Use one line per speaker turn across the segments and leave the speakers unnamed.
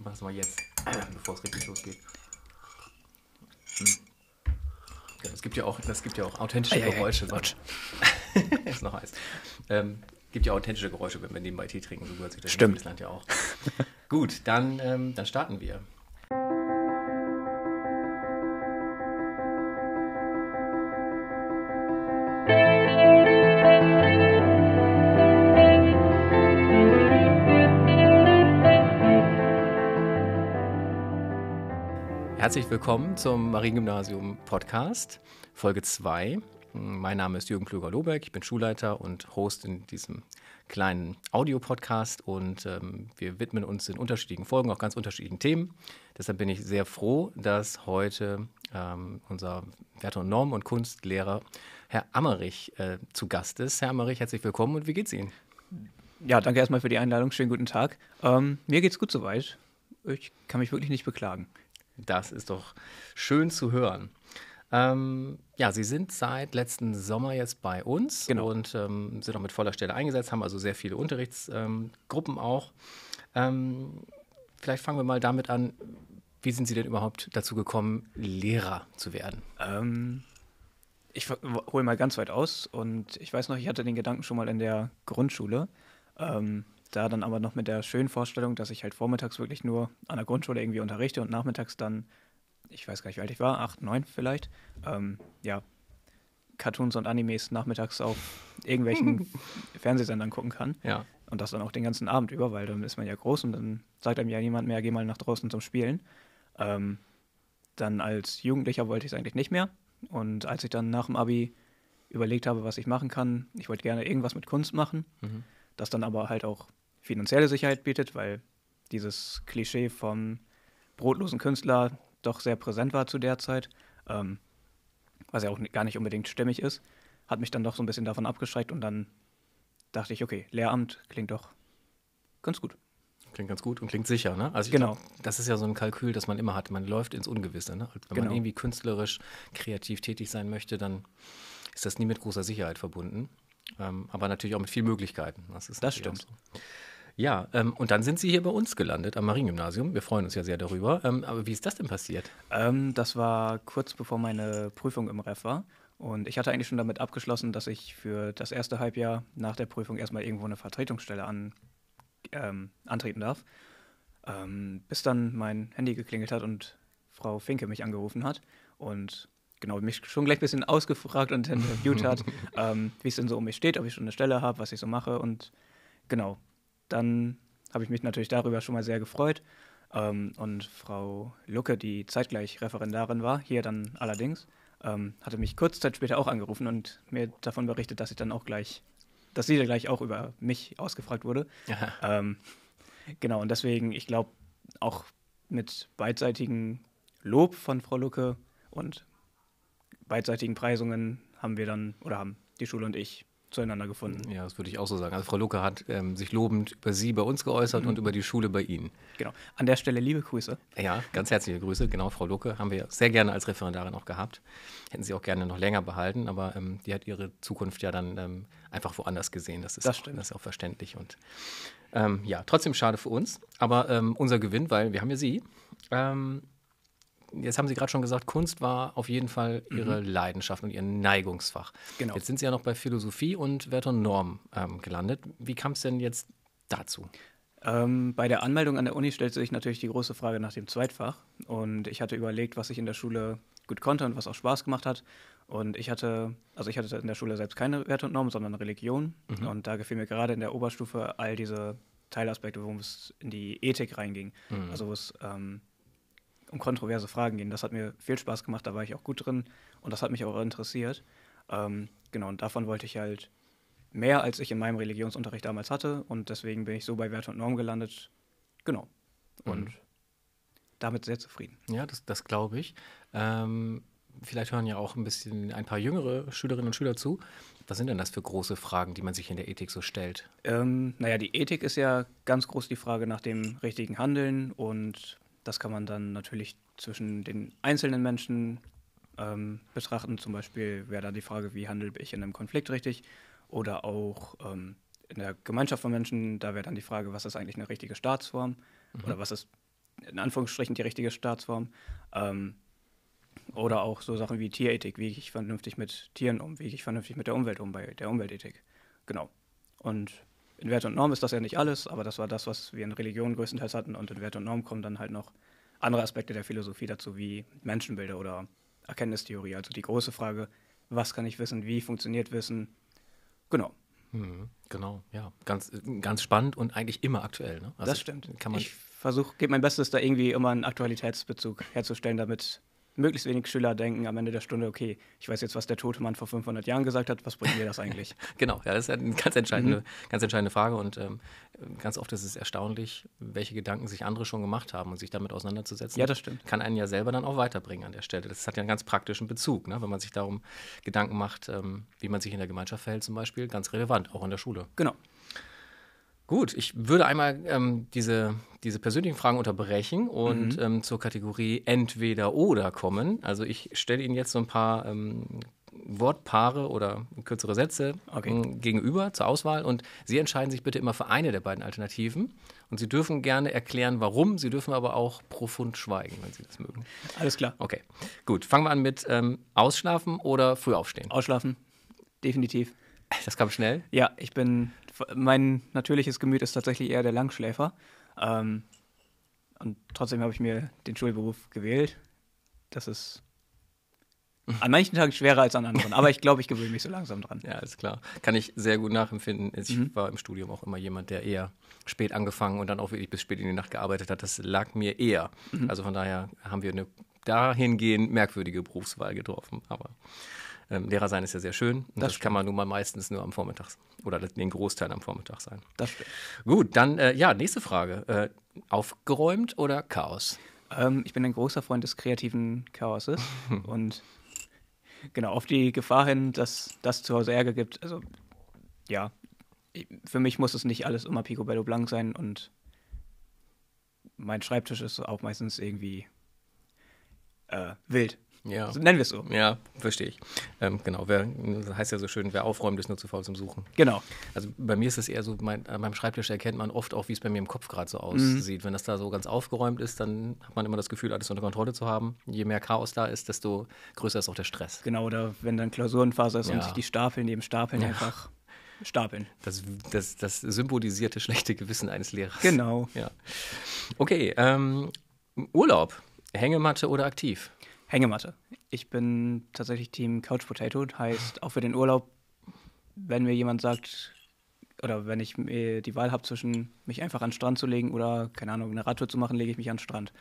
mach das mal jetzt, bevor es richtig losgeht. Hm. Ja, es gibt ja auch, das gibt ja auch authentische
Ei, ei, ei.
Geräusche.
Autsch.
ist noch heiß. Ähm, gibt ja authentische Geräusche, wenn wir nebenbei Tee trinken. So gehört sich das
Stimmt.
in Friesland ja auch. Gut, dann, ähm, dann starten wir. Herzlich willkommen zum Mariengymnasium Podcast, Folge 2. Mein Name ist Jürgen Plöger-Lobeck, ich bin Schulleiter und Host in diesem kleinen Audiopodcast und ähm, wir widmen uns in unterschiedlichen Folgen auch ganz unterschiedlichen Themen. Deshalb bin ich sehr froh, dass heute ähm, unser Werte- und Norm- und Kunstlehrer Herr Ammerich äh, zu Gast ist. Herr Ammerich, herzlich willkommen und wie geht's Ihnen?
Ja, danke erstmal für die Einladung. Schönen guten Tag. Ähm, mir geht's gut soweit. Ich kann mich wirklich nicht beklagen.
Das ist doch schön zu hören. Ähm, ja, Sie sind seit letzten Sommer jetzt bei uns
Genau.
und ähm, sind auch mit voller Stelle eingesetzt, haben also sehr viele Unterrichtsgruppen ähm, auch. Ähm, vielleicht fangen wir mal damit an, wie sind Sie denn überhaupt dazu gekommen, Lehrer zu werden?
Ähm, ich hole mal ganz weit aus und ich weiß noch, ich hatte den Gedanken schon mal in der Grundschule. Ähm, da dann aber noch mit der schönen Vorstellung, dass ich halt vormittags wirklich nur an der Grundschule irgendwie unterrichte und nachmittags dann, ich weiß gar nicht, wie alt ich war, acht, neun vielleicht, ähm, ja, Cartoons und Animes nachmittags auf irgendwelchen Fernsehsendern gucken kann.
Ja,
Und das dann auch den ganzen Abend über, weil dann ist man ja groß und dann sagt einem ja niemand mehr, geh mal nach draußen zum Spielen. Ähm, dann als Jugendlicher wollte ich es eigentlich nicht mehr. Und als ich dann nach dem Abi überlegt habe, was ich machen kann, ich wollte gerne irgendwas mit Kunst machen,
Mhm.
das dann aber halt auch finanzielle Sicherheit bietet, weil dieses Klischee vom brotlosen Künstler doch sehr präsent war zu der Zeit, ähm, was ja auch gar nicht unbedingt stimmig ist, hat mich dann doch so ein bisschen davon abgeschreckt und dann dachte ich, okay, Lehramt klingt doch ganz gut.
klingt ganz gut und klingt sicher, ne? Also
Genau.
glaub, das ist ja so ein Kalkül, das man immer hat. Man läuft ins Ungewisse, ne? Wenn man
Genau.
irgendwie künstlerisch, kreativ tätig sein möchte, dann ist das nie mit großer Sicherheit verbunden. Ähm, aber natürlich auch mit vielen Möglichkeiten. Das, ist
Das stimmt.
So. Ja, ähm, und dann sind Sie hier bei uns gelandet am Mariengymnasium. Wir freuen uns ja sehr darüber. Ähm, aber wie ist das denn passiert?
Ähm, das war kurz bevor meine Prüfung im Ref war. Und ich hatte eigentlich schon damit abgeschlossen, dass ich für das erste Halbjahr nach der Prüfung erstmal irgendwo eine Vertretungsstelle an, ähm, antreten darf. Ähm, bis dann mein Handy geklingelt hat und Frau Finke mich angerufen hat und genau mich schon gleich ein bisschen ausgefragt und interviewt hat, ähm, wie es denn so um mich steht, ob ich schon eine Stelle habe, was ich so mache. Und genau, dann habe ich mich natürlich darüber schon mal sehr gefreut. Ähm, und Frau Lucke, die zeitgleich Referendarin war, hier dann allerdings, ähm, hatte mich kurze Zeit später auch angerufen und mir davon berichtet, dass ich dann auch gleich, dass sie dann gleich auch über mich ausgefragt wurde. Ähm, genau, und deswegen, ich glaube, auch mit beidseitigen Lob von Frau Lucke und beidseitigen Preisungen haben wir dann, oder haben die Schule und ich zueinander gefunden.
Ja, das würde ich auch so sagen. Also Frau Lucke hat ähm, sich lobend über Sie bei uns geäußert und über die Schule bei Ihnen.
Genau. An der Stelle liebe Grüße.
Ja, ganz herzliche Grüße. Genau, Frau Lucke haben wir sehr gerne als Referendarin auch gehabt. Hätten sie auch gerne noch länger behalten, aber ähm, die hat ihre Zukunft ja dann ähm, einfach woanders gesehen. Das ist,
Das
auch, das ist auch verständlich. Und ähm, ja, trotzdem schade für uns, aber ähm, unser Gewinn, weil wir haben ja Sie. Jetzt haben Sie gerade schon gesagt, Kunst war auf jeden Fall Ihre Leidenschaft und Ihr Neigungsfach.
Mhm. Genau.
Jetzt sind Sie ja noch bei Philosophie und Wert und Norm ähm, gelandet. Wie kam es denn jetzt dazu?
Ähm, bei der Anmeldung an der Uni stellte sich natürlich die große Frage nach dem Zweitfach. Und ich hatte überlegt, was ich in der Schule gut konnte und was auch Spaß gemacht hat. Und ich hatte, also ich hatte in der Schule selbst keine Werte und Normen, sondern Religion. Und da gefiel mir gerade in der Oberstufe all diese Teilaspekte, wo es in die Ethik reinging. Also wo es ähm, um kontroverse Fragen ging. Das hat mir viel Spaß gemacht, da war ich auch gut drin und das hat mich auch interessiert. Ähm, genau, und davon wollte ich halt mehr, als ich in meinem Religionsunterricht damals hatte und deswegen bin ich so bei Werte und Norm gelandet. Genau. Und damit sehr zufrieden.
Ja, das, das glaube ich. Ähm, vielleicht hören ja auch ein bisschen ein paar jüngere Schülerinnen und Schüler zu. Was sind denn das für große Fragen, die man sich in der Ethik so stellt?
Ähm, naja, die Ethik ist ja ganz groß die Frage nach dem richtigen Handeln und das kann man dann natürlich zwischen den einzelnen Menschen ähm, betrachten. Zum Beispiel wäre da die Frage, wie handle ich in einem Konflikt richtig oder auch ähm, in der Gemeinschaft von Menschen, da wäre dann die Frage, was ist eigentlich eine richtige Staatsform oder was ist in Anführungsstrichen die richtige Staatsform. Ähm, oder auch so Sachen wie Tierethik, wie gehe ich vernünftig mit Tieren um, wie gehe ich vernünftig mit der Umwelt um, bei der Umweltethik. Genau. Und in Wert und Norm ist das ja nicht alles, aber das war das, was wir in Religion größtenteils hatten. Und in Wert und Norm kommen dann halt noch andere Aspekte der Philosophie dazu, wie Menschenbilder oder Erkenntnistheorie. Also die große Frage, was kann ich wissen, wie funktioniert Wissen? Genau.
Mhm, genau, ja. Ganz, ganz spannend und eigentlich immer aktuell. Ne?
Also das stimmt. Kann man ich versuche, gebe mein Bestes, da irgendwie immer einen Aktualitätsbezug herzustellen, damit möglichst wenig Schüler denken am Ende der Stunde, okay, ich weiß jetzt, was der tote Mann vor 500 Jahren gesagt hat, was bringt mir das eigentlich?
genau, ja, das ist eine ganz entscheidende, mhm. ganz entscheidende Frage und ähm, ganz oft ist es erstaunlich, welche Gedanken sich andere schon gemacht haben und sich damit auseinanderzusetzen.
Ja, das stimmt.
Kann einen ja selber dann auch weiterbringen an der Stelle. Das hat ja einen ganz praktischen Bezug, ne? wenn man sich darum Gedanken macht, ähm, wie man sich in der Gemeinschaft verhält zum Beispiel, ganz relevant, auch in der Schule.
Genau.
Gut, ich würde einmal ähm, diese, diese persönlichen Fragen unterbrechen und mhm. ähm, zur Kategorie entweder oder kommen. Also ich stelle Ihnen jetzt so ein paar ähm, Wortpaare oder kürzere Sätze okay. Ähm, gegenüber zur Auswahl und Sie entscheiden sich bitte immer für eine der beiden Alternativen. Und Sie dürfen gerne erklären, warum. Sie dürfen aber auch profund schweigen, wenn Sie das mögen.
Alles klar.
Okay, gut. Fangen wir an mit ähm, Ausschlafen oder früh aufstehen?
Ausschlafen, definitiv.
Das kam schnell?
Ja, ich bin mein natürliches Gemüt ist tatsächlich eher der Langschläfer. Ähm, und trotzdem habe ich mir den Schulberuf gewählt. Das ist an manchen Tagen schwerer als an anderen, aber ich glaube, ich gewöhne mich so langsam dran.
Ja, ist klar. Kann ich sehr gut nachempfinden. Ich mhm. war im Studium auch immer jemand, der eher spät angefangen und dann auch wirklich bis spät in die Nacht gearbeitet hat. Das lag mir eher. Mhm. Also von daher haben wir eine dahingehend merkwürdige Berufswahl getroffen. Aber ähm, Lehrer sein ist ja sehr schön. Und das, das kann man nun mal meistens nur am Vormittag oder den Großteil am Vormittag sein.
Das stimmt.
Gut, dann äh, ja, nächste Frage. Äh, aufgeräumt oder Chaos?
Ähm, ich bin ein großer Freund des kreativen Chaoses und genau auf die Gefahr hin, dass das zu Hause Ärger gibt. Also ja, für mich muss es nicht alles immer picobello blank sein und mein Schreibtisch ist auch meistens irgendwie äh, wild.
Ja.
Also nennen wir es so.
Ja, verstehe ich. Ähm, genau, wer, das heißt ja so schön, wer aufräumt, ist nur zu faul zum Suchen.
Genau.
Also bei mir ist es eher so, mein, an meinem Schreibtisch erkennt man oft auch, wie es bei mir im Kopf gerade so aussieht. Mhm. Wenn das da so ganz aufgeräumt ist, dann hat man immer das Gefühl, alles unter Kontrolle zu haben. Je mehr Chaos da ist, desto größer ist auch der Stress.
Genau, oder wenn dann Klausurenphase ist ja. und sich die Stapeln neben Stapeln ja. einfach stapeln.
Das, das, das symbolisierte schlechte Gewissen eines Lehrers.
Genau.
Ja. Okay, ähm, Urlaub. Hängematte oder aktiv?
Hängematte. Ich bin tatsächlich Team Couch Potato. Heißt, auch für den Urlaub, wenn mir jemand sagt, oder wenn ich die Wahl habe zwischen mich einfach an den Strand zu legen oder, keine Ahnung, eine Radtour zu machen, lege ich mich an den Strand.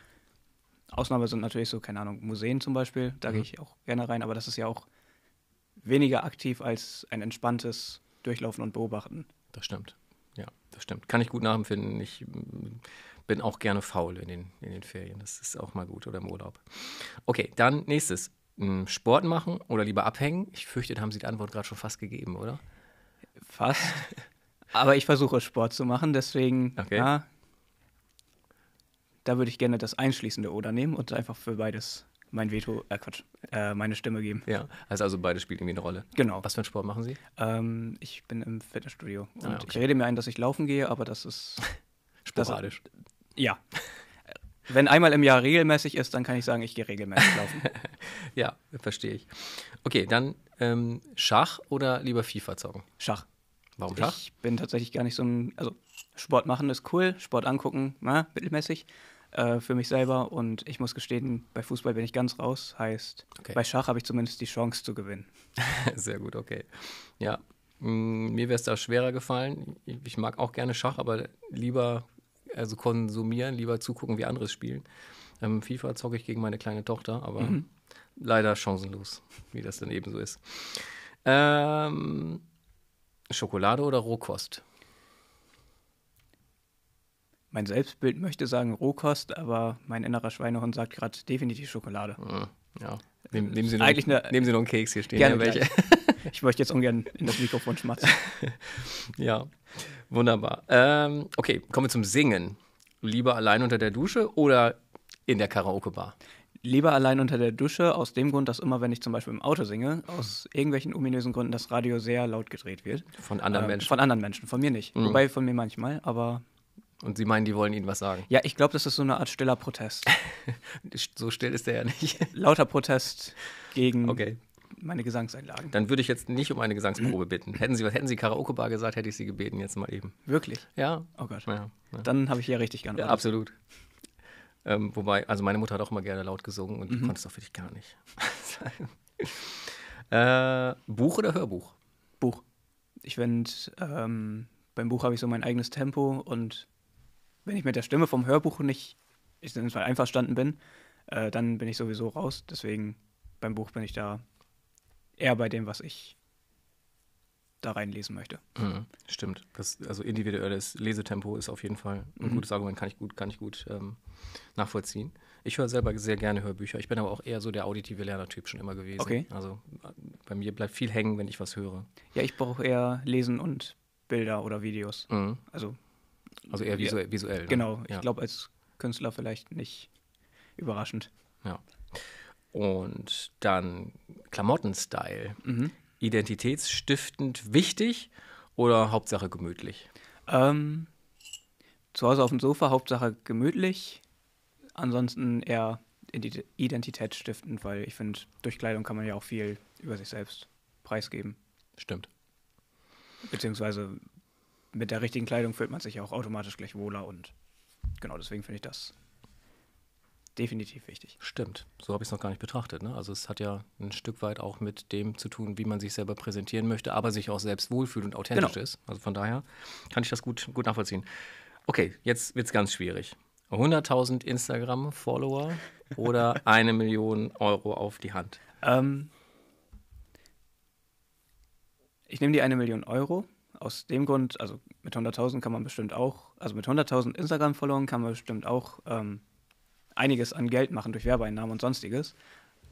Ausnahme sind natürlich so, keine Ahnung, Museen zum Beispiel. Da mhm. gehe ich auch gerne rein, aber das ist ja auch weniger aktiv als ein entspanntes Durchlaufen und Beobachten.
Das stimmt. Ja, das stimmt. Kann ich gut nachempfinden. Ich bin auch gerne faul in den, in den Ferien. Das ist auch mal gut oder im Urlaub. Okay, dann nächstes. Hm, Sport machen oder lieber abhängen? Ich fürchte, da haben Sie die Antwort gerade schon fast gegeben, oder?
Fast. Aber ich versuche Sport zu machen, deswegen, okay. ja, da würde ich gerne das einschließende Oder nehmen und einfach für beides mein Veto, äh Quatsch, äh, meine Stimme geben.
Ja, also, also beides spielt irgendwie eine Rolle.
Genau.
Was für einen Sport machen Sie?
Ähm, ich bin im Fitnessstudio und ah, okay. ich rede mir ein, dass ich laufen gehe, aber das ist
sporadisch. Das,
ja. Wenn einmal im Jahr regelmäßig ist, dann kann ich sagen, ich gehe regelmäßig laufen.
ja, verstehe ich. Okay, dann ähm, Schach oder lieber FIFA zocken?
Schach.
Warum Schach?
Ich bin tatsächlich gar nicht so ein. Also, Sport machen ist cool, Sport angucken, na, mittelmäßig äh, für mich selber. Und ich muss gestehen, bei Fußball bin ich ganz raus. Heißt, okay. bei Schach habe ich zumindest die Chance zu gewinnen.
Sehr gut, okay. Ja, mm, mir wäre es da schwerer gefallen. Ich mag auch gerne Schach, aber lieber also konsumieren, lieber zugucken, wie andere spielen. Ähm, FIFA zocke ich gegen meine kleine Tochter, aber mhm. leider chancenlos, wie das dann eben so ist. Ähm, Schokolade oder Rohkost?
Mein Selbstbild möchte sagen Rohkost, aber mein innerer Schweinehund sagt gerade definitiv Schokolade.
Hm, ja. Nehmen, nehmen, Sie noch, Eigentlich eine, nehmen Sie noch einen Keks hier stehen.
Gerne ja, welche. Ich möchte jetzt ungern in das Mikrofon schmatzen.
ja, wunderbar. Ähm, okay, kommen wir zum Singen. Lieber allein unter der Dusche oder in der Karaoke-Bar?
Lieber allein unter der Dusche, aus dem Grund, dass immer, wenn ich zum Beispiel im Auto singe, aus irgendwelchen ominösen Gründen das Radio sehr laut gedreht wird.
Von anderen ähm, Menschen?
Von anderen Menschen, von mir nicht. Mhm. Wobei von mir manchmal, aber
Und Sie meinen, die wollen Ihnen was sagen?
Ja, ich glaube, das ist so eine Art stiller Protest.
so still ist der ja nicht.
Lauter Protest gegen
Okay.
Meine Gesangseinlagen.
Dann würde ich jetzt nicht um eine Gesangsprobe bitten. Hätten Sie, hätten Sie Karaoke-Bar gesagt, hätte ich Sie gebeten, jetzt mal eben.
Wirklich?
Ja?
Oh Gott.
Ja, ja.
Dann habe ich ja richtig
ja
geantwortet.
absolut. Ähm, wobei, also meine Mutter hat auch immer gerne laut gesungen und
Mhm.
konnte es auch wirklich gar nicht. äh, Buch oder Hörbuch?
Buch. Ich finde, ähm, beim Buch habe ich so mein eigenes Tempo und wenn ich mit der Stimme vom Hörbuch nicht ich einverstanden bin, äh, dann bin ich sowieso raus. Deswegen beim Buch bin ich da eher bei dem, was ich da reinlesen möchte.
Mhm, stimmt. Das, also individuelles Lesetempo ist auf jeden Fall ein
Mhm.
gutes Argument, kann ich gut, kann ich gut ähm, nachvollziehen. Ich höre selber sehr gerne Hörbücher. Ich bin aber auch eher so der auditive Lernertyp schon immer gewesen.
Okay.
Also äh, bei mir bleibt viel hängen, wenn ich was höre.
Ja, ich brauche eher Lesen und Bilder oder Videos.
Mhm.
Also
Also eher
Ja,
visuell. ne?
genau,
Ja.
ich glaube als Künstler vielleicht nicht überraschend.
Ja. Und dann Klamottenstyle.
Mhm.
Identitätsstiftend wichtig oder Hauptsache gemütlich?
Ähm, zu Hause auf dem Sofa, Hauptsache gemütlich. Ansonsten eher ident- identitätsstiftend, weil ich finde, durch Kleidung kann man ja auch viel über sich selbst preisgeben.
Stimmt.
Beziehungsweise mit der richtigen Kleidung fühlt man sich ja auch automatisch gleich wohler und genau deswegen finde ich das definitiv wichtig.
Stimmt. So habe ich es noch gar nicht betrachtet. Ne? Also es hat ja ein Stück weit auch mit dem zu tun, wie man sich selber präsentieren möchte, aber sich auch selbst wohlfühlt und authentisch
Genau.
ist. Also von daher kann ich das gut, gut nachvollziehen. Okay, jetzt wird es ganz schwierig. 100.000 Instagram-Follower oder eine Million Euro auf die Hand?
Ähm, ich nehme die eine Million Euro. Aus dem Grund, also mit 100.000 kann man bestimmt auch, also mit 100.000 Instagram-Followern kann man bestimmt auch ähm, einiges an Geld machen durch Werbeeinnahmen und sonstiges.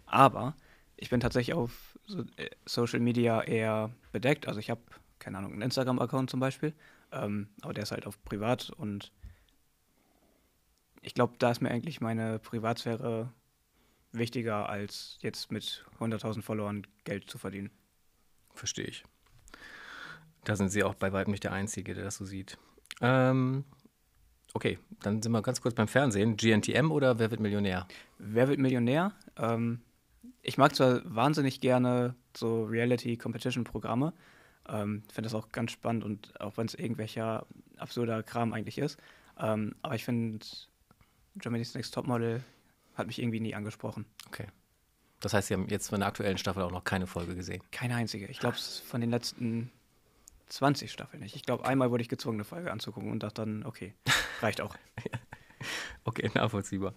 Aber ich bin tatsächlich auf so, äh, Social Media eher bedeckt. Also ich habe, keine Ahnung, einen Instagram-Account zum Beispiel, ähm, aber der ist halt auf privat und ich glaube, da ist mir eigentlich meine Privatsphäre wichtiger, als jetzt mit 100.000 Followern Geld zu verdienen.
Verstehe ich. Da sind Sie auch bei weitem nicht der Einzige, der das so sieht. Ähm, okay, dann sind wir ganz kurz beim Fernsehen. GNTM oder Wer wird Millionär?
Wer wird Millionär? Ähm, ich mag zwar wahnsinnig gerne so Reality-Competition-Programme, ähm, finde das auch ganz spannend und auch wenn es irgendwelcher absurder Kram eigentlich ist. Ähm, aber ich finde, Germany's Next Topmodel hat mich irgendwie nie angesprochen.
Okay. Das heißt, Sie haben jetzt von der aktuellen Staffel auch noch keine Folge gesehen.
Keine einzige. Ich glaube, es von den letzten 20 Staffeln nicht. Ich glaube, einmal wurde ich gezwungen, eine Folge anzugucken und dachte dann, okay, reicht auch.
Okay, nachvollziehbar.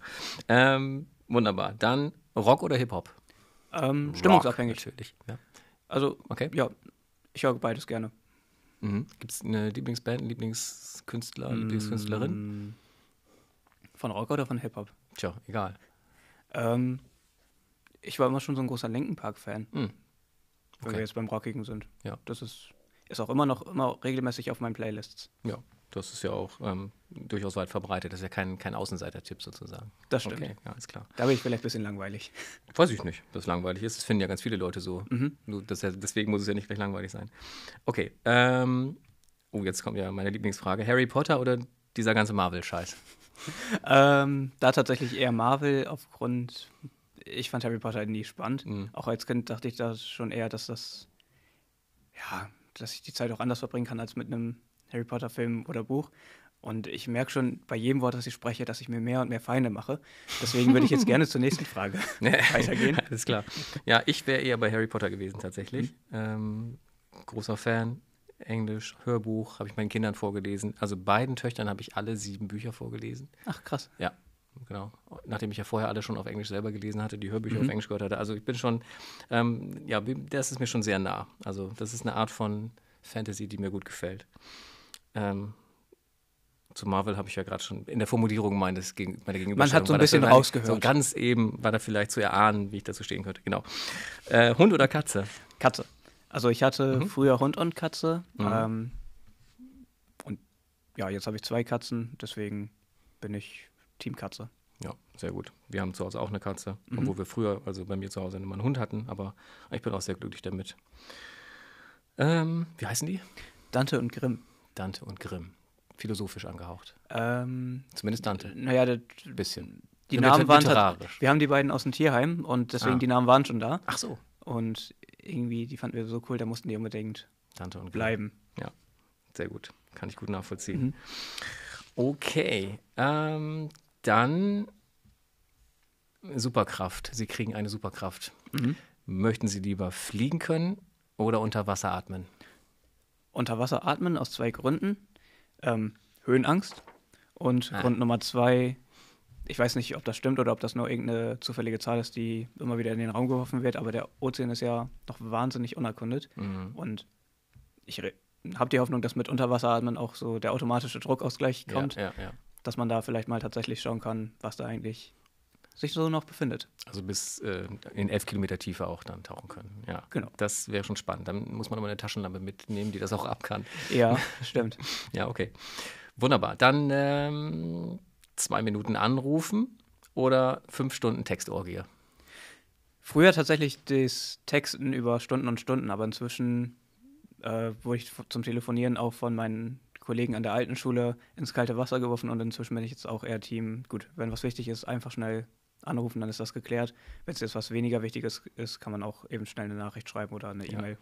Ähm, wunderbar. Dann Rock oder Hip-Hop?
Ähm, stimmungsabhängig.
Natürlich. Ja.
Also,
Okay.
ja, ich höre beides gerne.
Mhm. Gibt es eine Lieblingsband, Lieblingskünstler, Lieblingskünstlerin?
Mm, Von Rock oder von Hip-Hop?
Tja, egal.
Ähm, ich war immer schon so ein großer Linken Park-Fan,
Mhm.
wenn
Okay.
wir jetzt beim Rockigen sind.
Ja.
Das ist, ist auch immer noch immer regelmäßig auf meinen Playlists.
Ja, das ist ja auch ähm, durchaus weit verbreitet. Das ist ja kein, kein Außenseiter-Tipp sozusagen.
Das stimmt.
Okay, ja, ist klar.
Da bin ich vielleicht ein bisschen langweilig.
Weiß ich nicht, dass es langweilig ist. Das finden ja ganz viele Leute so.
Mhm.
Das, deswegen muss es ja nicht gleich langweilig sein. Okay, ähm, oh, jetzt kommt ja meine Lieblingsfrage. Harry Potter oder dieser ganze Marvel-Scheiß?
Ähm, da tatsächlich eher Marvel aufgrund, ich fand Harry Potter nie spannend.
Mhm.
Auch als Kind dachte ich da schon eher, dass das, ja, dass ich die Zeit auch anders verbringen kann als mit einem Harry Potter Film oder Buch. Und ich merke schon bei jedem Wort, das ich spreche, dass ich mir mehr und mehr Feinde mache. Deswegen würde ich jetzt gerne zur nächsten Frage weitergehen.
Alles klar. Ja, ich wäre eher bei Harry Potter gewesen tatsächlich. Ähm, großer Fan. Englisch, Hörbuch, habe ich meinen Kindern vorgelesen. Also beiden Töchtern habe ich alle sieben Bücher vorgelesen.
Ach, krass.
Ja, genau. Nachdem ich ja vorher alle schon auf Englisch selber gelesen hatte, die Hörbücher
Mhm.
auf Englisch gehört hatte. Also ich bin schon, ähm, ja, das ist mir schon sehr nah. Also das ist eine Art von Fantasy, die mir gut gefällt. Ähm, zu Marvel habe ich ja gerade schon in der Formulierung meines gegen, meiner Gegenüberstellung.
hat so ein bisschen rausgehört.
So ganz eben war da vielleicht zu erahnen, wie ich dazu stehen könnte. Genau. Äh, Hund oder Katze?
Katze. Also ich hatte
Mhm.
früher Hund und Katze.
Mhm.
Ähm, und ja, jetzt habe ich zwei Katzen, deswegen bin ich Team Katze.
Ja, sehr gut. Wir haben zu Hause auch eine Katze,
Mhm.
obwohl wir früher, also bei mir zu Hause immer einen Hund hatten, aber ich bin auch sehr glücklich damit. Ähm, wie heißen die?
Dante und Grimm.
Dante und Grimm. philosophisch angehaucht.
Ähm,
Zumindest Dante.
naja,
Ein bisschen.
die
Liter-
Namen waren
literarisch.
wir haben die beiden aus dem Tierheim und deswegen
Ah.
die Namen waren schon da.
Ach so.
Und irgendwie, die fanden wir so cool, da mussten die unbedingt
Dante und
bleiben.
Sehr gut. Kann ich gut nachvollziehen.
Mhm.
Okay. Ähm, dann Superkraft. Sie kriegen eine Superkraft.
Mhm.
Möchten Sie lieber fliegen können oder unter Wasser atmen?
Unter Wasser atmen aus zwei Gründen. Ähm, Höhenangst. Und
Ah.
Grund Nummer zwei, ich weiß nicht, ob das stimmt oder ob das nur irgendeine zufällige Zahl ist, die immer wieder in den Raum geworfen wird, aber der Ozean ist ja noch wahnsinnig unerkundet.
Mhm.
Und ich habe die Hoffnung, dass mit Unterwasseratmen auch so der automatische Druckausgleich kommt,
Ja, ja, ja.
Dass man da vielleicht mal tatsächlich schauen kann, was da eigentlich sich so noch befindet.
Also bis äh, in elf Kilometer Tiefe auch dann tauchen können. Ja,
Genau.
Das wäre schon spannend. Dann muss man immer eine Taschenlampe mitnehmen, die das auch ab kann.
Ja, stimmt.
Ja, okay. Wunderbar. Dann ähm, zwei Minuten anrufen oder fünf Stunden Textorgie.
Früher tatsächlich das Texten über Stunden und Stunden, aber inzwischen äh, wurde ich zum Telefonieren auch von meinen Kollegen an der alten Schule ins kalte Wasser geworfen und inzwischen bin ich jetzt auch eher Team. Gut, wenn was wichtig ist, einfach schnell anrufen, dann ist das geklärt. Wenn es jetzt was weniger Wichtiges ist, kann man auch eben schnell eine Nachricht schreiben oder eine
Ja.
E-Mail.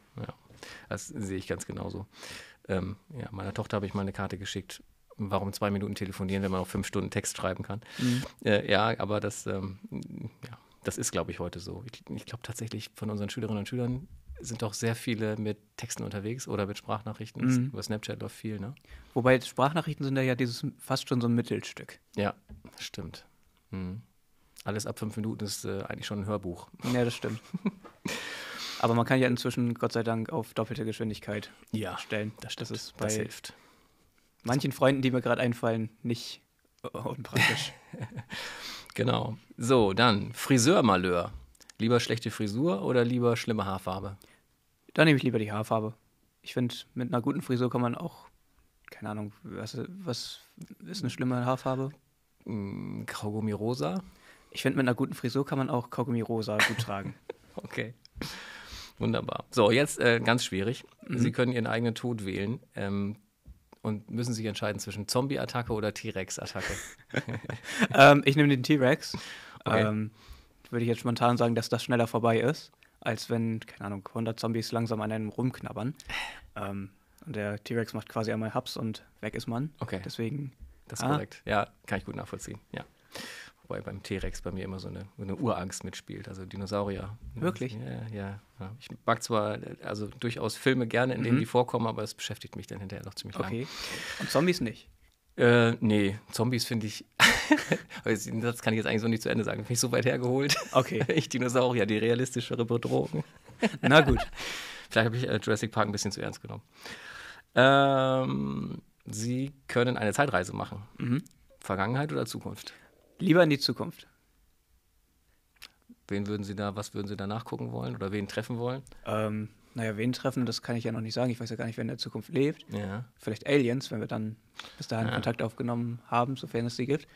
Das sehe ich ganz genauso. Ähm, ja, meiner Tochter habe ich mal eine Karte geschickt. Warum zwei Minuten telefonieren, wenn man auch fünf Stunden Text schreiben kann?
Mhm.
Äh, ja, aber das, ähm, ja, das ist, glaube ich, heute so. Ich, ich glaube tatsächlich, von unseren Schülerinnen und Schülern sind doch sehr viele mit Texten unterwegs oder mit Sprachnachrichten.
Mhm.
Über Snapchat läuft viel, ne?
Wobei Sprachnachrichten sind ja dieses fast schon so ein Mittelstück.
Ja, stimmt. Mhm. Alles ab fünf Minuten ist äh, eigentlich schon ein Hörbuch.
Ja, das stimmt. Aber man kann ja inzwischen, Gott sei Dank, auf doppelte Geschwindigkeit
Ja,
stellen.
das
Das ist bei
das hilft.
manchen Freunden, die mir gerade einfallen, nicht unpraktisch.
Genau. So, dann Friseurmalheur. Lieber schlechte Frisur oder lieber schlimme Haarfarbe?
Da nehme ich lieber die Haarfarbe. Ich finde, mit einer guten Frisur kann man auch, keine Ahnung, was, was ist eine schlimme Haarfarbe?
Mm, Kaugummi rosa?
Ich finde, mit einer guten Frisur kann man auch Kaugummi rosa gut tragen.
Okay. Wunderbar. So, jetzt äh, ganz schwierig.
Mhm.
Sie können Ihren eigenen Tod wählen ähm, und müssen sich entscheiden zwischen Zombie-Attacke oder T-Rex-Attacke.
ähm, ich nehme den T-Rex.
Okay.
Ähm, würde ich jetzt spontan sagen, dass das schneller vorbei ist, als wenn, keine Ahnung, 100 Zombies langsam an einem rumknabbern. Ähm, und der T-Rex macht quasi einmal Haps und weg ist man.
Okay,
Deswegen,
das ist
Ah.
korrekt. Ja, kann ich gut nachvollziehen. Ja. Wobei beim T-Rex bei mir immer so eine, eine Urangst mitspielt, also Dinosaurier.
Wirklich?
Ja, ja, ja. Ich mag zwar also durchaus Filme gerne, in denen
Mhm.
die vorkommen, aber es beschäftigt mich dann hinterher noch ziemlich lange.
okay. Und Zombies nicht.
Äh, nee, Zombies finde ich. das kann ich jetzt eigentlich so nicht zu Ende sagen. Finde ich so weit hergeholt.
Okay.
Ich Dinosaurier, die realistischere Bedrohung.
Na gut.
Vielleicht habe ich äh, Jurassic Park ein bisschen zu ernst genommen. Ähm, Sie können eine Zeitreise machen.
Mhm.
Vergangenheit oder Zukunft?
Lieber in die Zukunft.
Wen würden Sie da, was würden Sie da nachgucken wollen oder wen treffen wollen?
Ähm, naja, wen treffen, das kann ich ja noch nicht sagen. Ich weiß ja gar nicht, wer in der Zukunft lebt.
Ja.
Vielleicht Aliens, wenn wir dann bis dahin
Ja.
Kontakt aufgenommen haben, sofern es sie gibt.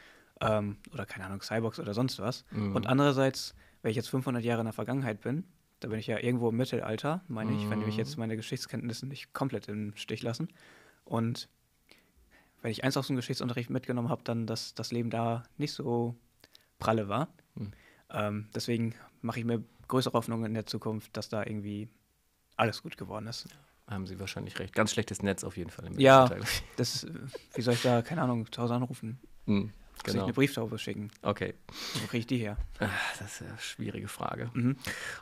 Ähm, oder keine Ahnung, Cyborgs oder sonst was.
Mhm.
Und andererseits, wenn ich jetzt 500 Jahre in der Vergangenheit bin, da bin ich ja irgendwo im Mittelalter, meine ich, wenn mich
Mhm.
jetzt meine Geschichtskenntnisse nicht komplett im Stich lassen. Und wenn ich eins aus dem Geschichtsunterricht mitgenommen habe, dann, dass das Leben da nicht so pralle war.
Mhm.
Ähm, deswegen mache ich mir größere Hoffnungen in der Zukunft, dass da irgendwie alles gut geworden ist.
Haben Sie wahrscheinlich recht. Ganz schlechtes Netz auf jeden Fall. Im
Ja. Das, wie soll ich da, keine Ahnung, zu Hause anrufen?
Hm,
Soll ich
genau.
eine Brieftaube schicken?
Okay.
Wo kriege ich die her?
Ah, Das ist eine schwierige Frage.
Mhm.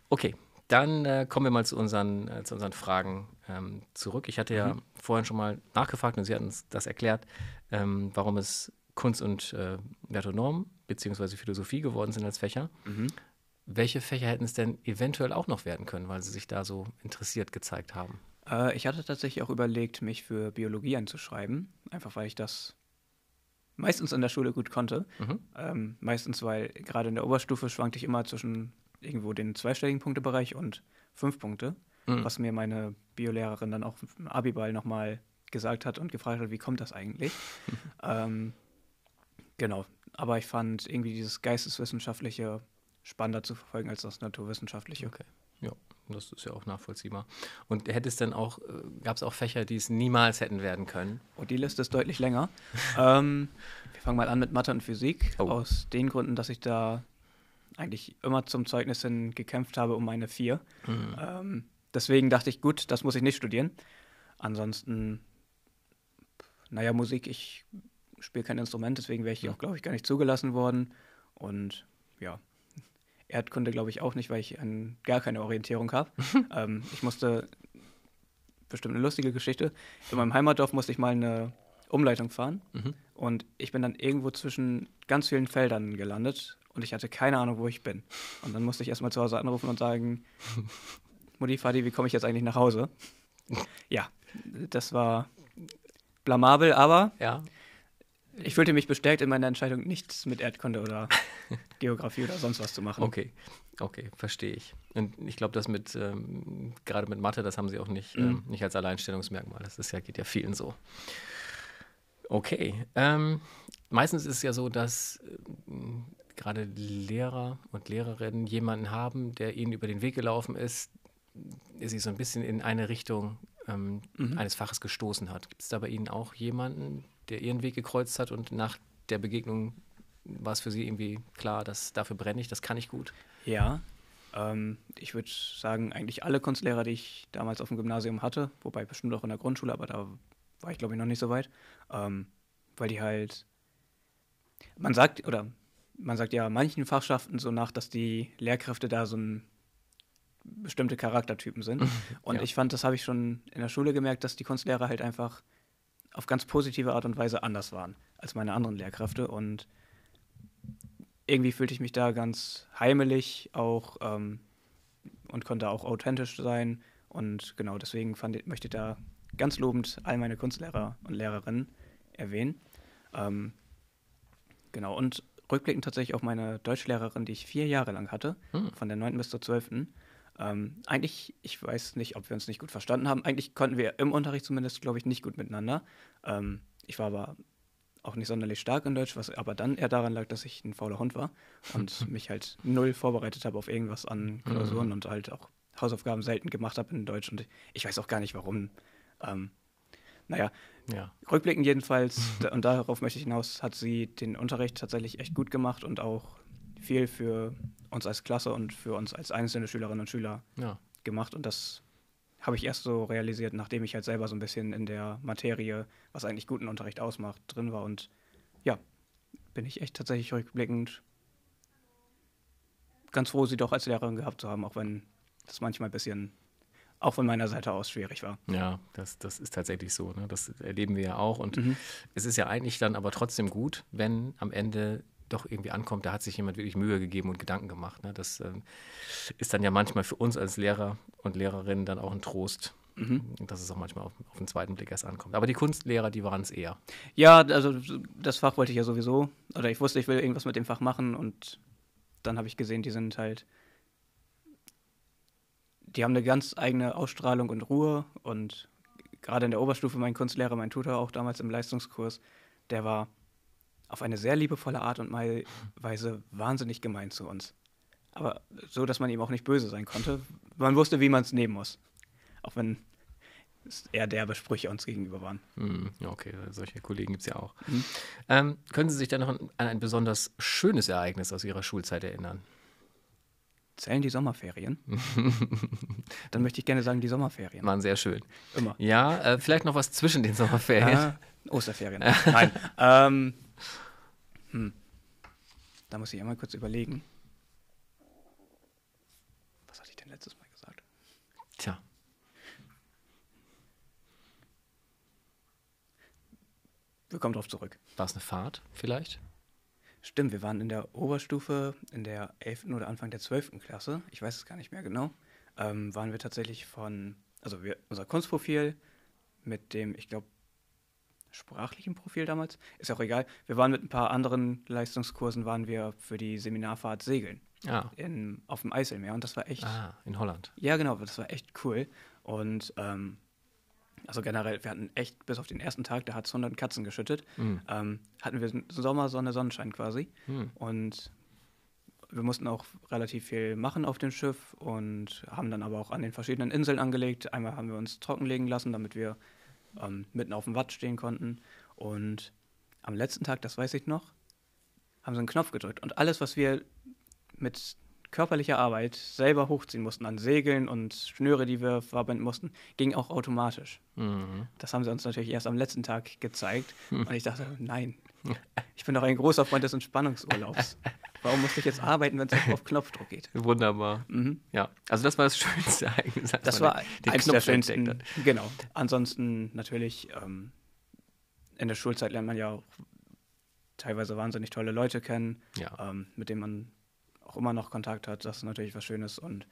Okay, dann äh, kommen wir mal zu unseren, äh, zu unseren Fragen ähm, zurück. Ich hatte ja
Mhm.
vorhin schon mal nachgefragt und Sie hatten uns das erklärt, ähm, warum es Kunst und äh, Wert und Norm bzw. Philosophie geworden sind als Fächer.
Mhm.
Welche Fächer hätten es denn eventuell auch noch werden können, weil Sie sich da so interessiert gezeigt haben?
Äh, ich hatte tatsächlich auch überlegt, mich für Biologie einzuschreiben, einfach weil ich das meistens in der Schule gut konnte.
Mhm.
Ähm, meistens, weil gerade in der Oberstufe schwankte ich immer zwischen irgendwo den zweistelligen Punktebereich und fünf Punkte,
Mhm.
was mir meine Biolehrerin dann auch im Abiball nochmal gesagt hat und gefragt hat, wie kommt das eigentlich? ähm, genau, aber ich fand irgendwie dieses geisteswissenschaftliche spannender zu verfolgen als das naturwissenschaftliche.
Okay. Ja, das ist ja auch nachvollziehbar. Und hätte es dann auch, gab es auch Fächer, die es niemals hätten werden können?
Oh, die Liste ist deutlich länger. ähm, wir fangen mal an mit Mathe und Physik. Oh. Aus den Gründen, dass ich da eigentlich immer zum Zeugnis hin gekämpft habe um meine vier. Mhm. Ähm, deswegen dachte ich, gut, das muss ich nicht studieren. Ansonsten, naja, Musik, ich spiele kein Instrument, deswegen wäre ich ja. auch, glaube ich, gar nicht zugelassen worden. Und ja, Erdkunde glaube ich auch nicht, weil ich ein, gar keine Orientierung habe. ähm, ich musste, bestimmt eine lustige Geschichte, in meinem Heimatdorf musste ich mal eine Umleitung fahren mhm. und ich bin dann irgendwo zwischen ganz vielen Feldern gelandet und ich hatte keine Ahnung, wo ich bin. Und dann musste ich erstmal zu Hause anrufen und sagen, Mutti, Vati, wie komme ich jetzt eigentlich nach Hause? Ja, das war blamabel, aber
ja.
Ich fühlte mich bestärkt in meiner Entscheidung, nichts mit Erdkunde oder Geografie oder sonst was zu machen.
Okay, okay, verstehe ich. Und ich glaube, das mit, ähm, gerade mit Mathe, das haben sie auch nicht, mhm. ähm, nicht als Alleinstellungsmerkmal. Das ist ja, geht ja vielen so. Okay. Ähm, meistens ist es ja so, dass äh, gerade Lehrer und Lehrerinnen jemanden haben, der ihnen über den Weg gelaufen ist, der sie so ein bisschen in eine Richtung ähm, mhm. eines Faches gestoßen hat. Gibt es da bei Ihnen auch jemanden, der Ihren Weg gekreuzt hat und nach der Begegnung war es für Sie irgendwie klar, dass dafür brenne ich, das kann ich gut?
Ja, ähm, ich würde sagen, eigentlich alle Kunstlehrer, die ich damals auf dem Gymnasium hatte, wobei bestimmt auch in der Grundschule, aber da war ich glaube ich noch nicht so weit, ähm, weil die halt, man sagt, oder man sagt ja manchen Fachschaften so nach, dass die Lehrkräfte da so ein bestimmte Charaktertypen sind. Und ja. ich fand, das habe ich schon in der Schule gemerkt, dass die Kunstlehrer halt einfach auf ganz positive Art und Weise anders waren als meine anderen Lehrkräfte. Und irgendwie fühlte ich mich da ganz heimelig auch ähm, und konnte auch authentisch sein. Und genau deswegen fand, möchte ich da ganz lobend all meine Kunstlehrer und Lehrerinnen erwähnen. Ähm, genau, und rückblickend tatsächlich auch meine Deutschlehrerin, die ich vier Jahre lang hatte, hm. von der 9. bis zur 12. Ähm, eigentlich, ich weiß nicht, ob wir uns nicht gut verstanden haben. Eigentlich konnten wir im Unterricht zumindest, glaube ich, nicht gut miteinander. Ähm, ich war aber auch nicht sonderlich stark in Deutsch, was aber dann eher daran lag, dass ich ein fauler Hund war und mich halt null vorbereitet habe auf irgendwas an Klausuren mhm. und halt auch Hausaufgaben selten gemacht habe in Deutsch. Und ich weiß auch gar nicht warum. Ähm, naja, ja. rückblickend jedenfalls, und darauf möchte ich hinaus, hat sie den Unterricht tatsächlich echt gut gemacht und auch viel für uns als Klasse und für uns als einzelne Schülerinnen und Schüler ja. gemacht. Und das habe ich erst so realisiert, nachdem ich halt selber so ein bisschen in der Materie, was eigentlich guten Unterricht ausmacht, drin war. Und ja, bin ich echt tatsächlich rückblickend ganz froh, sie doch als Lehrerin gehabt zu haben, auch wenn das manchmal ein bisschen auch von meiner Seite aus schwierig war.
Ja, das, das ist tatsächlich so. Ne? Das erleben wir ja auch. Und mhm. es ist ja eigentlich dann aber trotzdem gut, wenn am Ende doch irgendwie ankommt, da hat sich jemand wirklich Mühe gegeben und Gedanken gemacht. Ne? Das äh, ist dann ja manchmal für uns als Lehrer und Lehrerinnen dann auch ein Trost. Mhm. Dass es auch manchmal auf, auf, den zweiten Blick erst ankommt. Aber die Kunstlehrer, die waren es eher.
Ja, also das Fach wollte ich ja sowieso. Oder ich wusste, ich will irgendwas mit dem Fach machen und dann habe ich gesehen, die sind halt. Die haben eine ganz eigene Ausstrahlung und Ruhe und gerade in der Oberstufe mein Kunstlehrer, mein Tutor auch damals im Leistungskurs, der war auf eine sehr liebevolle Art und Weise wahnsinnig gemein zu uns. Aber so, dass man ihm auch nicht böse sein konnte. Man wusste, wie man es nehmen muss. Auch wenn es eher derbe Sprüche uns gegenüber waren.
Hm, okay, solche Kollegen gibt es ja auch. Mhm. Ähm, können Sie sich dann noch an ein besonders schönes Ereignis aus Ihrer Schulzeit erinnern?
Zählen die Sommerferien? Dann möchte ich gerne sagen, die Sommerferien.
Waren sehr schön.
Immer.
Ja, äh, vielleicht noch was zwischen den Sommerferien. Ja,
Osterferien. Nein. Ähm, hm. Da muss ich einmal kurz überlegen. Was hatte ich denn letztes Mal gesagt?
Tja.
Wir kommen drauf zurück.
War es eine Fahrt vielleicht?
Stimmt, wir waren in der Oberstufe, in der 11. oder Anfang der 12. Klasse, ich weiß es gar nicht mehr genau, ähm, waren wir tatsächlich von, also wir, unser Kunstprofil mit dem, ich glaube, sprachlichen Profil damals, ist auch egal. Wir waren mit ein paar anderen Leistungskursen, waren wir für die Seminarfahrt segeln.
Ah.
In, auf dem Eiselmeer und das war echt.
Ah, in Holland.
Ja, genau, das war echt cool. Und ähm, also generell, wir hatten echt bis auf den ersten Tag, da hat es 100 Katzen geschüttet, mhm. ähm, hatten wir Sommer, Sonne, Sonnenschein quasi. Mhm. Und wir mussten auch relativ viel machen auf dem Schiff und haben dann aber auch an den verschiedenen Inseln angelegt. Einmal haben wir uns trockenlegen lassen, damit wir ähm, mitten auf dem Watt stehen konnten. Und am letzten Tag, das weiß ich noch, haben sie einen Knopf gedrückt. Und alles, was wir mit körperlicher Arbeit selber hochziehen mussten, an Segeln und Schnüre, die wir verbinden mussten, ging auch automatisch. Mhm. Das haben sie uns natürlich erst am letzten Tag gezeigt. Mhm. Und ich dachte, nein, ich bin doch ein großer Freund des Entspannungsurlaubs. Warum musste ich jetzt arbeiten, wenn es auf Knopfdruck geht?
Wunderbar. Mhm. Ja, also das war das Schönste
eigentlich. Das war den, eins Knopf der schönsten. Genau. Ansonsten natürlich ähm, in der Schulzeit lernt man ja auch teilweise wahnsinnig tolle Leute kennen, ja. ähm, mit denen man auch immer noch Kontakt hat. Das ist natürlich was Schönes und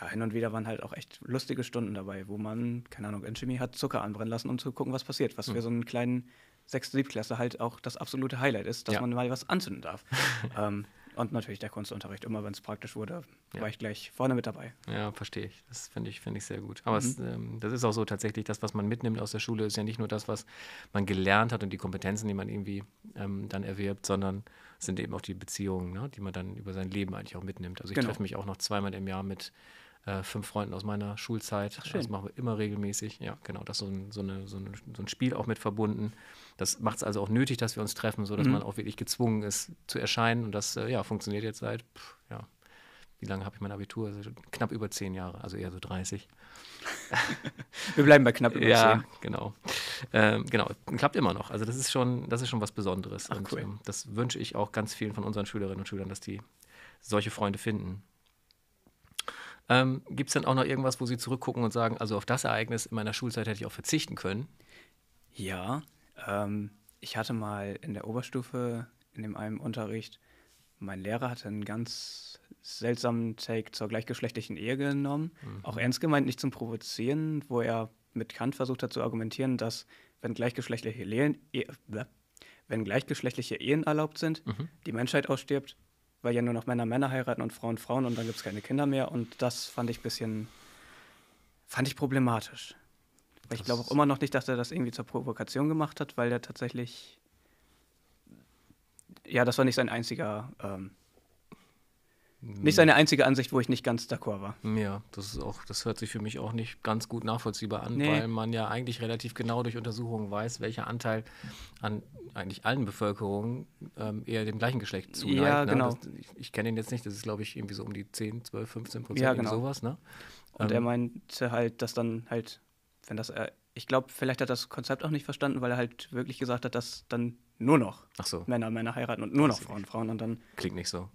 ja, hin und wieder waren halt auch echt lustige Stunden dabei, wo man, keine Ahnung, in Chemie hat Zucker anbrennen lassen, um zu gucken, was passiert. Was mhm. für so einen kleinen sechste, Siebtklasse halt auch das absolute Highlight ist, dass ja. man mal was anzünden darf. ähm, und natürlich der Kunstunterricht. Immer wenn es praktisch wurde, ja. war ich gleich vorne mit dabei.
Ja, verstehe ich. Das finde ich, find ich sehr gut. Aber mhm. es, ähm, das ist auch so tatsächlich, das, was man mitnimmt aus der Schule, ist ja nicht nur das, was man gelernt hat und die Kompetenzen, die man irgendwie ähm, dann erwirbt, sondern sind eben auch die Beziehungen, ne, die man dann über sein Leben eigentlich auch mitnimmt. Also ich genau. treffe mich auch noch zweimal im Jahr mit äh, fünf Freunden aus meiner Schulzeit. Ach, das machen wir immer regelmäßig. Ja, genau, das ist so ein, so, eine, so, eine, so ein Spiel auch mit verbunden. Das macht es also auch nötig, dass wir uns treffen, sodass mhm. man auch wirklich gezwungen ist zu erscheinen. Und das äh, ja, funktioniert jetzt seit, pff, ja, wie lange habe ich mein Abitur? Also knapp über zehn Jahre, also eher so 30.
Wir bleiben bei knapp über
ja, zehn. Ja, genau. Ähm, genau, klappt immer noch. Also das ist schon, das ist schon was Besonderes.
Ach, und cool. ähm,
das wünsche ich auch ganz vielen von unseren Schülerinnen und Schülern, dass die solche Freunde finden. Ähm, Gibt es dann auch noch irgendwas, wo Sie zurückgucken und sagen, also auf das Ereignis in meiner Schulzeit hätte ich auch verzichten können?
Ja, ähm, ich hatte mal in der Oberstufe in dem einen Unterricht, mein Lehrer hatte einen ganz seltsamen Take zur gleichgeschlechtlichen Ehe genommen. Mhm. Auch ernst gemeint, nicht zum Provozieren, wo er mit Kant versucht hat zu argumentieren, dass wenn gleichgeschlechtliche Ehen, e wenn gleichgeschlechtliche Ehen erlaubt sind, mhm. die Menschheit ausstirbt, weil ja nur noch Männer Männer heiraten und Frauen Frauen und dann gibt es keine Kinder mehr. Und das fand ich ein bisschen, fand ich problematisch. Weil ich glaube auch immer noch nicht, dass er das irgendwie zur Provokation gemacht hat, weil er tatsächlich, ja, das war nicht sein einziger ähm, nicht seine einzige Ansicht, wo ich nicht ganz d'accord war.
Ja, das ist auch, das hört sich für mich auch nicht ganz gut nachvollziehbar an, nee. weil man ja eigentlich relativ genau durch Untersuchungen weiß, welcher Anteil an eigentlich allen Bevölkerungen ähm, eher dem gleichen Geschlecht zuneigt.
Ja, ne? genau.
Das, ich, ich kenne ihn jetzt nicht, das ist glaube ich irgendwie so um die 10, 12, 15 Prozent, ja, genau. sowas. Ne?
Und ähm, er meinte halt, dass dann halt, wenn das, äh, ich glaube, vielleicht hat er das Konzept auch nicht verstanden, weil er halt wirklich gesagt hat, dass dann nur noch
so.
Männer Männer heiraten und nur noch Frauen Frauen und dann.
Klingt nicht so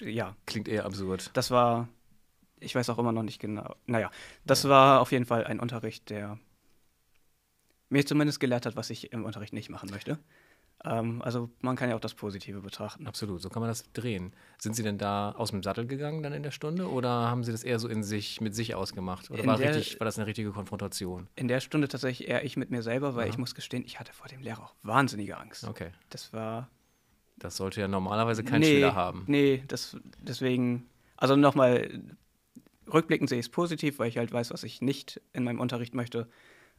ja.
Klingt eher absurd.
Das war, ich weiß auch immer noch nicht genau. Naja, das ja. war auf jeden Fall ein Unterricht, der mir zumindest gelehrt hat, was ich im Unterricht nicht machen möchte. Ähm, also man kann ja auch das Positive betrachten.
Absolut, so kann man das drehen. Sind Sie denn da aus dem Sattel gegangen dann in der Stunde oder haben Sie das eher so in sich, mit sich ausgemacht? Oder war, der, richtig, war das eine richtige Konfrontation?
In der Stunde tatsächlich eher ich mit mir selber, weil Aha. ich muss gestehen, ich hatte vor dem Lehrer auch wahnsinnige Angst.
Okay.
Das war
das sollte ja normalerweise kein
nee,
Schüler haben.
Nee, das, deswegen, also nochmal, rückblickend sehe ich es positiv, weil ich halt weiß, was ich nicht in meinem Unterricht möchte.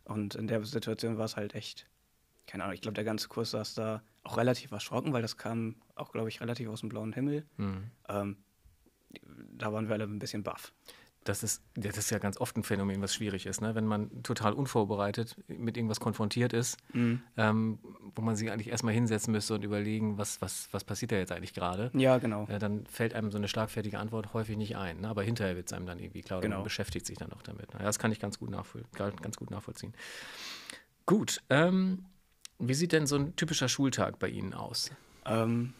Und in der Situation war es halt echt, keine Ahnung, ich glaube, der ganze Kurs saß da auch relativ erschrocken, weil das kam auch, glaube ich, relativ aus dem blauen Himmel. Mhm. Ähm, da waren wir alle ein bisschen baff
das ist, das ist ja ganz oft ein Phänomen, was schwierig ist, ne? wenn man total unvorbereitet mit irgendwas konfrontiert ist, mhm. ähm, wo man sich eigentlich erstmal hinsetzen müsste und überlegen, was, was, was passiert da jetzt eigentlich gerade.
Ja, genau.
Äh, dann fällt einem so eine schlagfertige Antwort häufig nicht ein, ne? aber hinterher wird es einem dann irgendwie klar, genau. man beschäftigt sich dann auch damit. Ne? Das kann ich ganz gut, nachvoll ganz gut nachvollziehen. Gut, ähm, wie sieht denn so ein typischer Schultag bei Ihnen aus?
Ähm,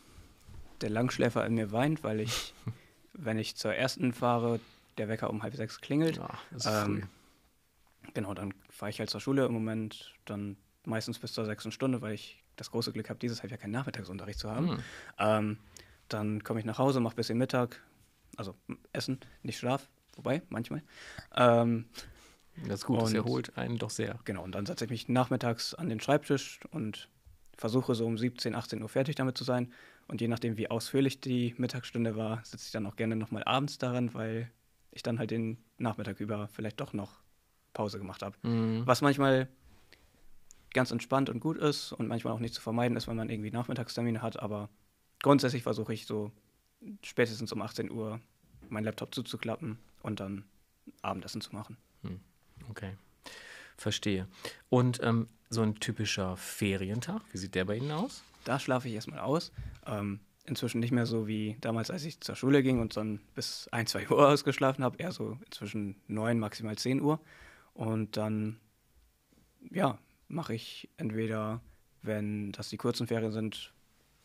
der Langschläfer in mir weint, weil ich, wenn ich zur ersten fahre, der Wecker um halb sechs klingelt. Ja, das ist ähm, früh. Genau, dann fahre ich halt zur Schule im Moment, dann meistens bis zur sechsten Stunde, weil ich das große Glück habe, dieses Halbjahr keinen Nachmittagsunterricht zu haben. Mhm. Ähm, dann komme ich nach Hause, mache ein bisschen Mittag, also Essen, nicht Schlaf, wobei, manchmal. Ähm,
das ist gut, und, das erholt einen doch sehr.
Genau, und dann setze ich mich nachmittags an den Schreibtisch und versuche so um 17, 18 Uhr fertig damit zu sein. Und je nachdem, wie ausführlich die Mittagsstunde war, sitze ich dann auch gerne nochmal abends daran, weil ich dann halt den Nachmittag über vielleicht doch noch Pause gemacht habe. Mhm. Was manchmal ganz entspannt und gut ist und manchmal auch nicht zu vermeiden ist, wenn man irgendwie Nachmittagstermine hat. Aber grundsätzlich versuche ich so spätestens um 18 Uhr meinen Laptop zuzuklappen und dann Abendessen zu machen.
Okay, verstehe. Und ähm, so ein typischer Ferientag, wie sieht der bei Ihnen aus?
Da schlafe ich erstmal aus. Ähm, inzwischen nicht mehr so wie damals, als ich zur Schule ging und dann bis 1, 2 Uhr ausgeschlafen habe, eher so zwischen 9, maximal 10 Uhr. Und dann, ja, mache ich entweder, wenn das die kurzen Ferien sind,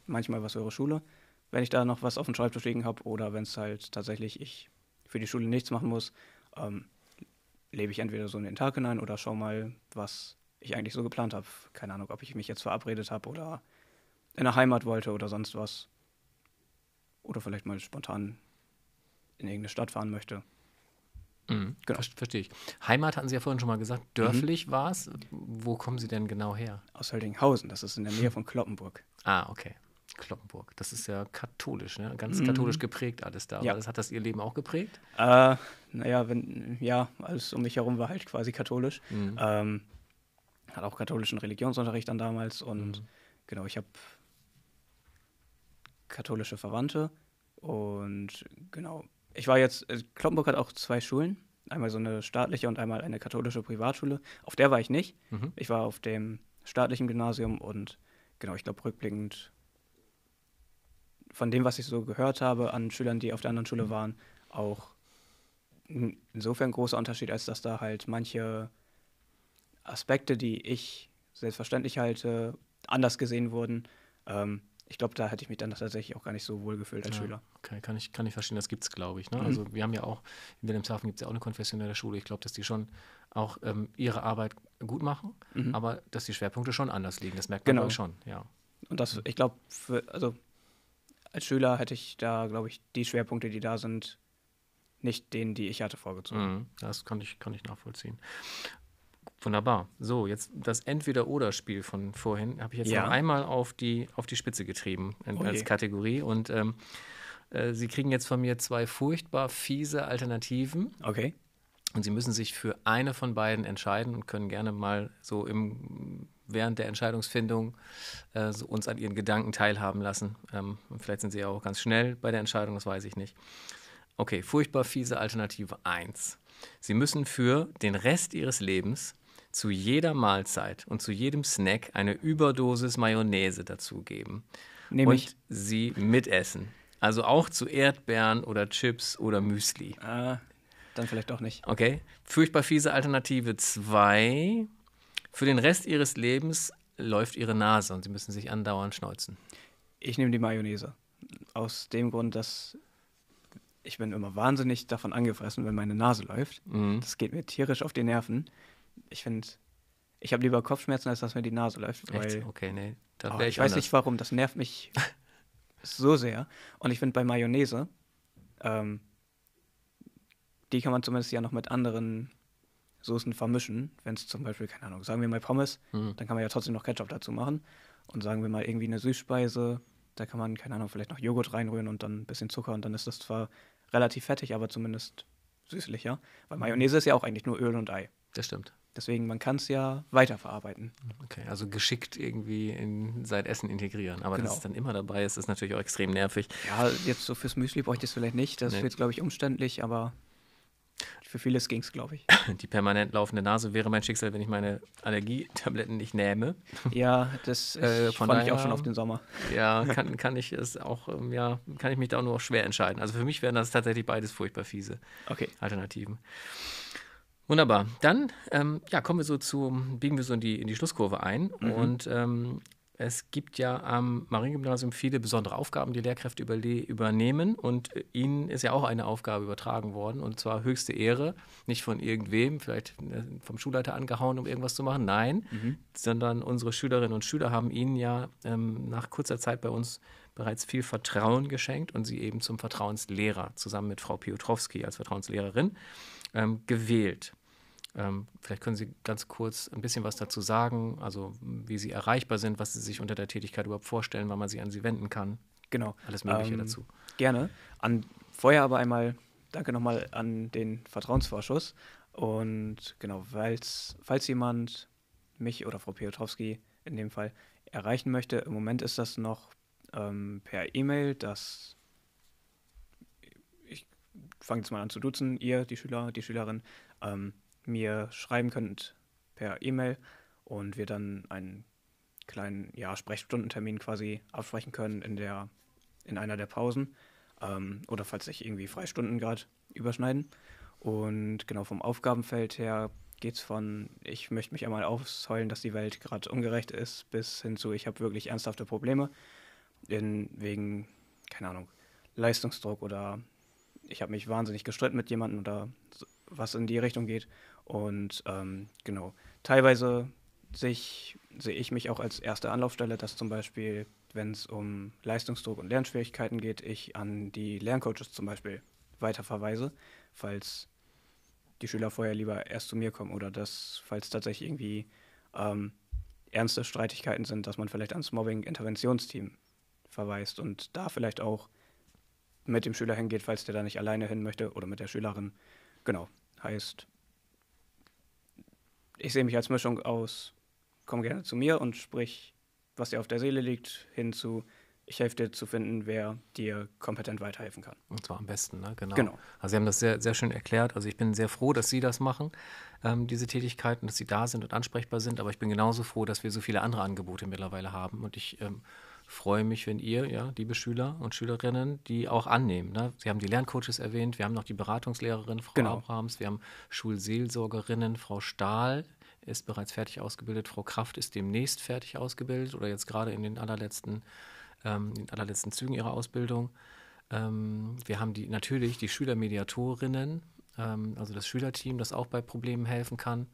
manchmal was für eure Schule, wenn ich da noch was auf dem Schreibtisch liegen habe oder wenn es halt tatsächlich ich für die Schule nichts machen muss, ähm, lebe ich entweder so in den Tag hinein oder schau mal, was ich eigentlich so geplant habe. Keine Ahnung, ob ich mich jetzt verabredet habe oder in der Heimat wollte oder sonst was. Oder vielleicht mal spontan in irgendeine Stadt fahren möchte.
Mhm, genau. Verstehe ich. Heimat hatten Sie ja vorhin schon mal gesagt. Dörflich mhm. war es. Wo kommen Sie denn genau her?
Aus Höldinghausen. Das ist in der Nähe von Kloppenburg.
Ah, okay. Kloppenburg. Das ist ja katholisch, ne? Ganz mhm. katholisch geprägt alles da. Ja. Das, hat das Ihr Leben auch geprägt?
Äh, naja, wenn, ja, alles um mich herum war halt quasi katholisch. Mhm. Ähm, hat auch katholischen Religionsunterricht dann damals und mhm. genau, ich habe katholische Verwandte und genau, ich war jetzt, äh, Kloppenburg hat auch zwei Schulen, einmal so eine staatliche und einmal eine katholische Privatschule. Auf der war ich nicht. Mhm. Ich war auf dem staatlichen Gymnasium und genau, ich glaube rückblickend von dem, was ich so gehört habe an Schülern, die auf der anderen Schule waren, auch insofern ein großer Unterschied, als dass da halt manche Aspekte, die ich selbstverständlich halte, anders gesehen wurden. Ähm, ich glaube, da hätte ich mich dann tatsächlich auch gar nicht so wohl gefühlt als ja, Schüler.
Okay, kann ich, kann ich verstehen, das gibt es, glaube ich. Ne? Mhm. Also wir haben ja auch, in Wilhelmshaven gibt es ja auch eine konfessionelle Schule. Ich glaube, dass die schon auch ähm, ihre Arbeit gut machen, mhm. aber dass die Schwerpunkte schon anders liegen. Das merkt man genau. schon, ja.
Und das, ich glaube, also als Schüler hätte ich da, glaube ich, die Schwerpunkte, die da sind, nicht denen, die ich hatte, vorgezogen.
Mhm, das kann ich, kann ich nachvollziehen. Wunderbar. So, jetzt das Entweder-Oder-Spiel von vorhin habe ich jetzt ja. noch einmal auf die, auf die Spitze getrieben in, okay. als Kategorie. Und ähm, äh, Sie kriegen jetzt von mir zwei furchtbar fiese Alternativen.
Okay.
Und Sie müssen sich für eine von beiden entscheiden und können gerne mal so im, während der Entscheidungsfindung äh, uns an Ihren Gedanken teilhaben lassen. Ähm, vielleicht sind Sie ja auch ganz schnell bei der Entscheidung, das weiß ich nicht. Okay, furchtbar fiese Alternative 1. Sie müssen für den Rest Ihres Lebens zu jeder Mahlzeit und zu jedem Snack eine Überdosis Mayonnaise dazugeben.
Nehm und ich.
sie mitessen. Also auch zu Erdbeeren oder Chips oder Müsli.
Ah, dann vielleicht doch nicht.
Okay. Furchtbar fiese Alternative 2. Für den Rest ihres Lebens läuft ihre Nase und sie müssen sich andauernd schneuzen.
Ich nehme die Mayonnaise. Aus dem Grund, dass ich bin immer wahnsinnig davon angefressen, wenn meine Nase läuft. Mhm. Das geht mir tierisch auf die Nerven ich finde, ich habe lieber Kopfschmerzen, als dass mir die Nase läuft. Weil,
okay, nee.
Oh, ich, ich weiß nicht warum, das nervt mich so sehr. Und ich finde bei Mayonnaise, ähm, die kann man zumindest ja noch mit anderen Soßen vermischen. Wenn es zum Beispiel, keine Ahnung, sagen wir mal Pommes, mhm. dann kann man ja trotzdem noch Ketchup dazu machen. Und sagen wir mal irgendwie eine Süßspeise, da kann man, keine Ahnung, vielleicht noch Joghurt reinrühren und dann ein bisschen Zucker und dann ist das zwar relativ fettig, aber zumindest süßlicher. Weil Mayonnaise ist ja auch eigentlich nur Öl und Ei.
Das stimmt.
Deswegen, man kann es ja weiterverarbeiten.
Okay, also geschickt irgendwie in sein Essen integrieren. Aber genau. dass es dann immer dabei ist, ist natürlich auch extrem nervig.
Ja, jetzt so fürs Müsli bräuchte ich es vielleicht nicht. Das nee. wird, glaube ich, umständlich, aber für vieles ging es, glaube ich.
Die permanent laufende Nase wäre mein Schicksal, wenn ich meine Allergietabletten nicht nähme.
Ja, das äh, fand daher, ich auch schon auf den Sommer.
Ja, kann, kann ich es auch, ähm, ja, kann ich mich da auch nur schwer entscheiden. Also für mich wären das tatsächlich beides furchtbar fiese
okay.
Alternativen. Wunderbar. Dann ähm, ja, kommen wir so zu, biegen wir so in die, in die Schlusskurve ein. Mhm. Und ähm, es gibt ja am Mariengymnasium viele besondere Aufgaben, die Lehrkräfte übernehmen. Und äh, ihnen ist ja auch eine Aufgabe übertragen worden. Und zwar höchste Ehre. Nicht von irgendwem, vielleicht äh, vom Schulleiter angehauen, um irgendwas zu machen. Nein, mhm. sondern unsere Schülerinnen und Schüler haben ihnen ja ähm, nach kurzer Zeit bei uns bereits viel Vertrauen geschenkt und sie eben zum Vertrauenslehrer zusammen mit Frau Piotrowski als Vertrauenslehrerin ähm, gewählt. Ähm, vielleicht können Sie ganz kurz ein bisschen was dazu sagen, also wie Sie erreichbar sind, was Sie sich unter der Tätigkeit überhaupt vorstellen, wann man sich an Sie wenden kann.
Genau.
Alles Mögliche ähm, dazu.
Gerne. An, vorher aber einmal danke nochmal an den Vertrauensvorschuss. Und genau, falls jemand mich oder Frau Piotrowski in dem Fall erreichen möchte, im Moment ist das noch ähm, per E-Mail das fange jetzt mal an zu duzen, ihr, die Schüler, die Schülerin, ähm, mir schreiben könnt per E-Mail und wir dann einen kleinen ja, Sprechstundentermin quasi absprechen können in, der, in einer der Pausen ähm, oder falls sich irgendwie Freistunden gerade überschneiden. Und genau vom Aufgabenfeld her geht es von, ich möchte mich einmal ausheulen, dass die Welt gerade ungerecht ist, bis hin zu, ich habe wirklich ernsthafte Probleme in, wegen, keine Ahnung, Leistungsdruck oder ich habe mich wahnsinnig gestritten mit jemandem oder was in die Richtung geht. Und ähm, genau, teilweise sich, sehe ich mich auch als erste Anlaufstelle, dass zum Beispiel, wenn es um Leistungsdruck und Lernschwierigkeiten geht, ich an die Lerncoaches zum Beispiel weiterverweise, falls die Schüler vorher lieber erst zu mir kommen oder dass, falls tatsächlich irgendwie ähm, ernste Streitigkeiten sind, dass man vielleicht ans Mobbing-Interventionsteam verweist und da vielleicht auch mit dem Schüler hingeht, falls der da nicht alleine hin möchte oder mit der Schülerin. Genau, heißt, ich sehe mich als Mischung aus, komm gerne zu mir und sprich, was dir auf der Seele liegt, hin zu, ich helfe dir zu finden, wer dir kompetent weiterhelfen kann.
Und zwar am besten, ne?
Genau. genau.
Also Sie haben das sehr, sehr schön erklärt. Also ich bin sehr froh, dass Sie das machen, ähm, diese Tätigkeiten, dass Sie da sind und ansprechbar sind. Aber ich bin genauso froh, dass wir so viele andere Angebote mittlerweile haben. Und ich ähm, freue mich, wenn ihr, ja, liebe Schüler und Schülerinnen, die auch annehmen. Ne? Sie haben die Lerncoaches erwähnt, wir haben noch die Beratungslehrerin, Frau genau. Abrahams, wir haben Schulseelsorgerinnen, Frau Stahl ist bereits fertig ausgebildet, Frau Kraft ist demnächst fertig ausgebildet oder jetzt gerade in den allerletzten ähm, in den allerletzten Zügen ihrer Ausbildung. Ähm, wir haben die, natürlich die Schülermediatorinnen, ähm, also das Schülerteam, das auch bei Problemen helfen kann.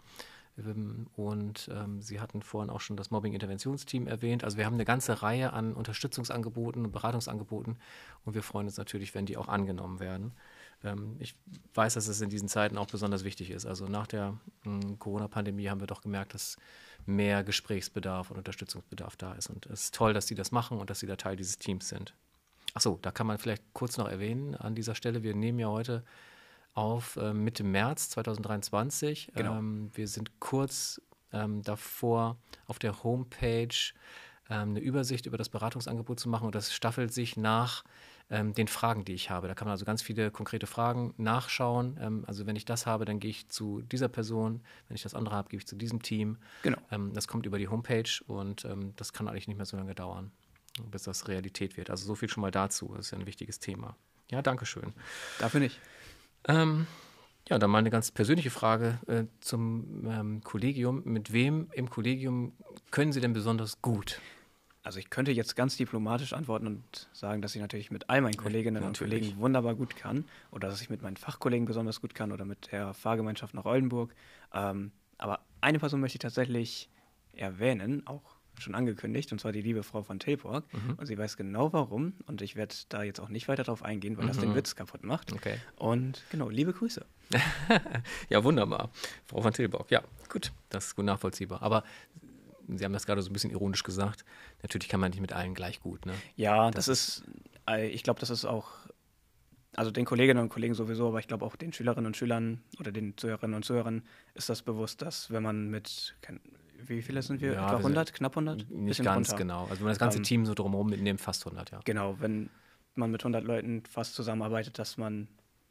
Und ähm, Sie hatten vorhin auch schon das Mobbing-Interventionsteam erwähnt. Also wir haben eine ganze Reihe an Unterstützungsangeboten und Beratungsangeboten und wir freuen uns natürlich, wenn die auch angenommen werden. Ähm, ich weiß, dass es in diesen Zeiten auch besonders wichtig ist. Also nach der hm, Corona-Pandemie haben wir doch gemerkt, dass mehr Gesprächsbedarf und Unterstützungsbedarf da ist. Und es ist toll, dass Sie das machen und dass Sie da Teil dieses Teams sind. Achso, da kann man vielleicht kurz noch erwähnen an dieser Stelle. Wir nehmen ja heute auf äh, Mitte März 2023. Genau. Ähm, wir sind kurz ähm, davor auf der Homepage ähm, eine Übersicht über das Beratungsangebot zu machen und das staffelt sich nach ähm, den Fragen, die ich habe. Da kann man also ganz viele konkrete Fragen nachschauen. Ähm, also wenn ich das habe, dann gehe ich zu dieser Person. Wenn ich das andere habe, gehe ich zu diesem Team.
Genau.
Das kommt über die Homepage und das kann eigentlich nicht mehr so lange dauern, bis das Realität wird. Also so viel schon mal dazu. Das ist ja ein wichtiges Thema. Ja, danke schön.
Dafür nicht.
Ähm, ja, dann mal eine ganz persönliche Frage äh, zum ähm, Kollegium. Mit wem im Kollegium können Sie denn besonders gut?
Also ich könnte jetzt ganz diplomatisch antworten und sagen, dass ich natürlich mit all meinen Kolleginnen ja, und Kollegen wunderbar gut kann oder dass ich mit meinen Fachkollegen besonders gut kann oder mit der Fahrgemeinschaft nach Oldenburg. Ähm, aber eine Person möchte ich tatsächlich erwähnen, auch schon angekündigt, und zwar die liebe Frau von Tilburg. Mhm. Und sie weiß genau warum. Und ich werde da jetzt auch nicht weiter drauf eingehen, weil mhm. das den mhm. Witz kaputt macht.
Okay.
Und genau, liebe Grüße.
ja, wunderbar. Frau von Tilburg, ja, gut, das ist gut nachvollziehbar. Aber Sie haben das gerade so ein bisschen ironisch gesagt. Natürlich kann man nicht mit allen gleich gut. Ne?
Ja, das, das ist, äh, ich glaube, das ist auch, also den Kolleginnen und Kollegen sowieso, aber ich glaube auch den Schülerinnen und Schülern oder den Zuhörerinnen und Zuhörern ist das bewusst, dass wenn man mit, wie viele sind wir? Ja, Etwa 100, wir knapp 100?
Nicht ganz runter. genau. Also wenn man das ganze ähm, Team so drumherum mitnimmt, fast 100, ja.
Genau, wenn man mit 100 Leuten fast zusammenarbeitet, dass man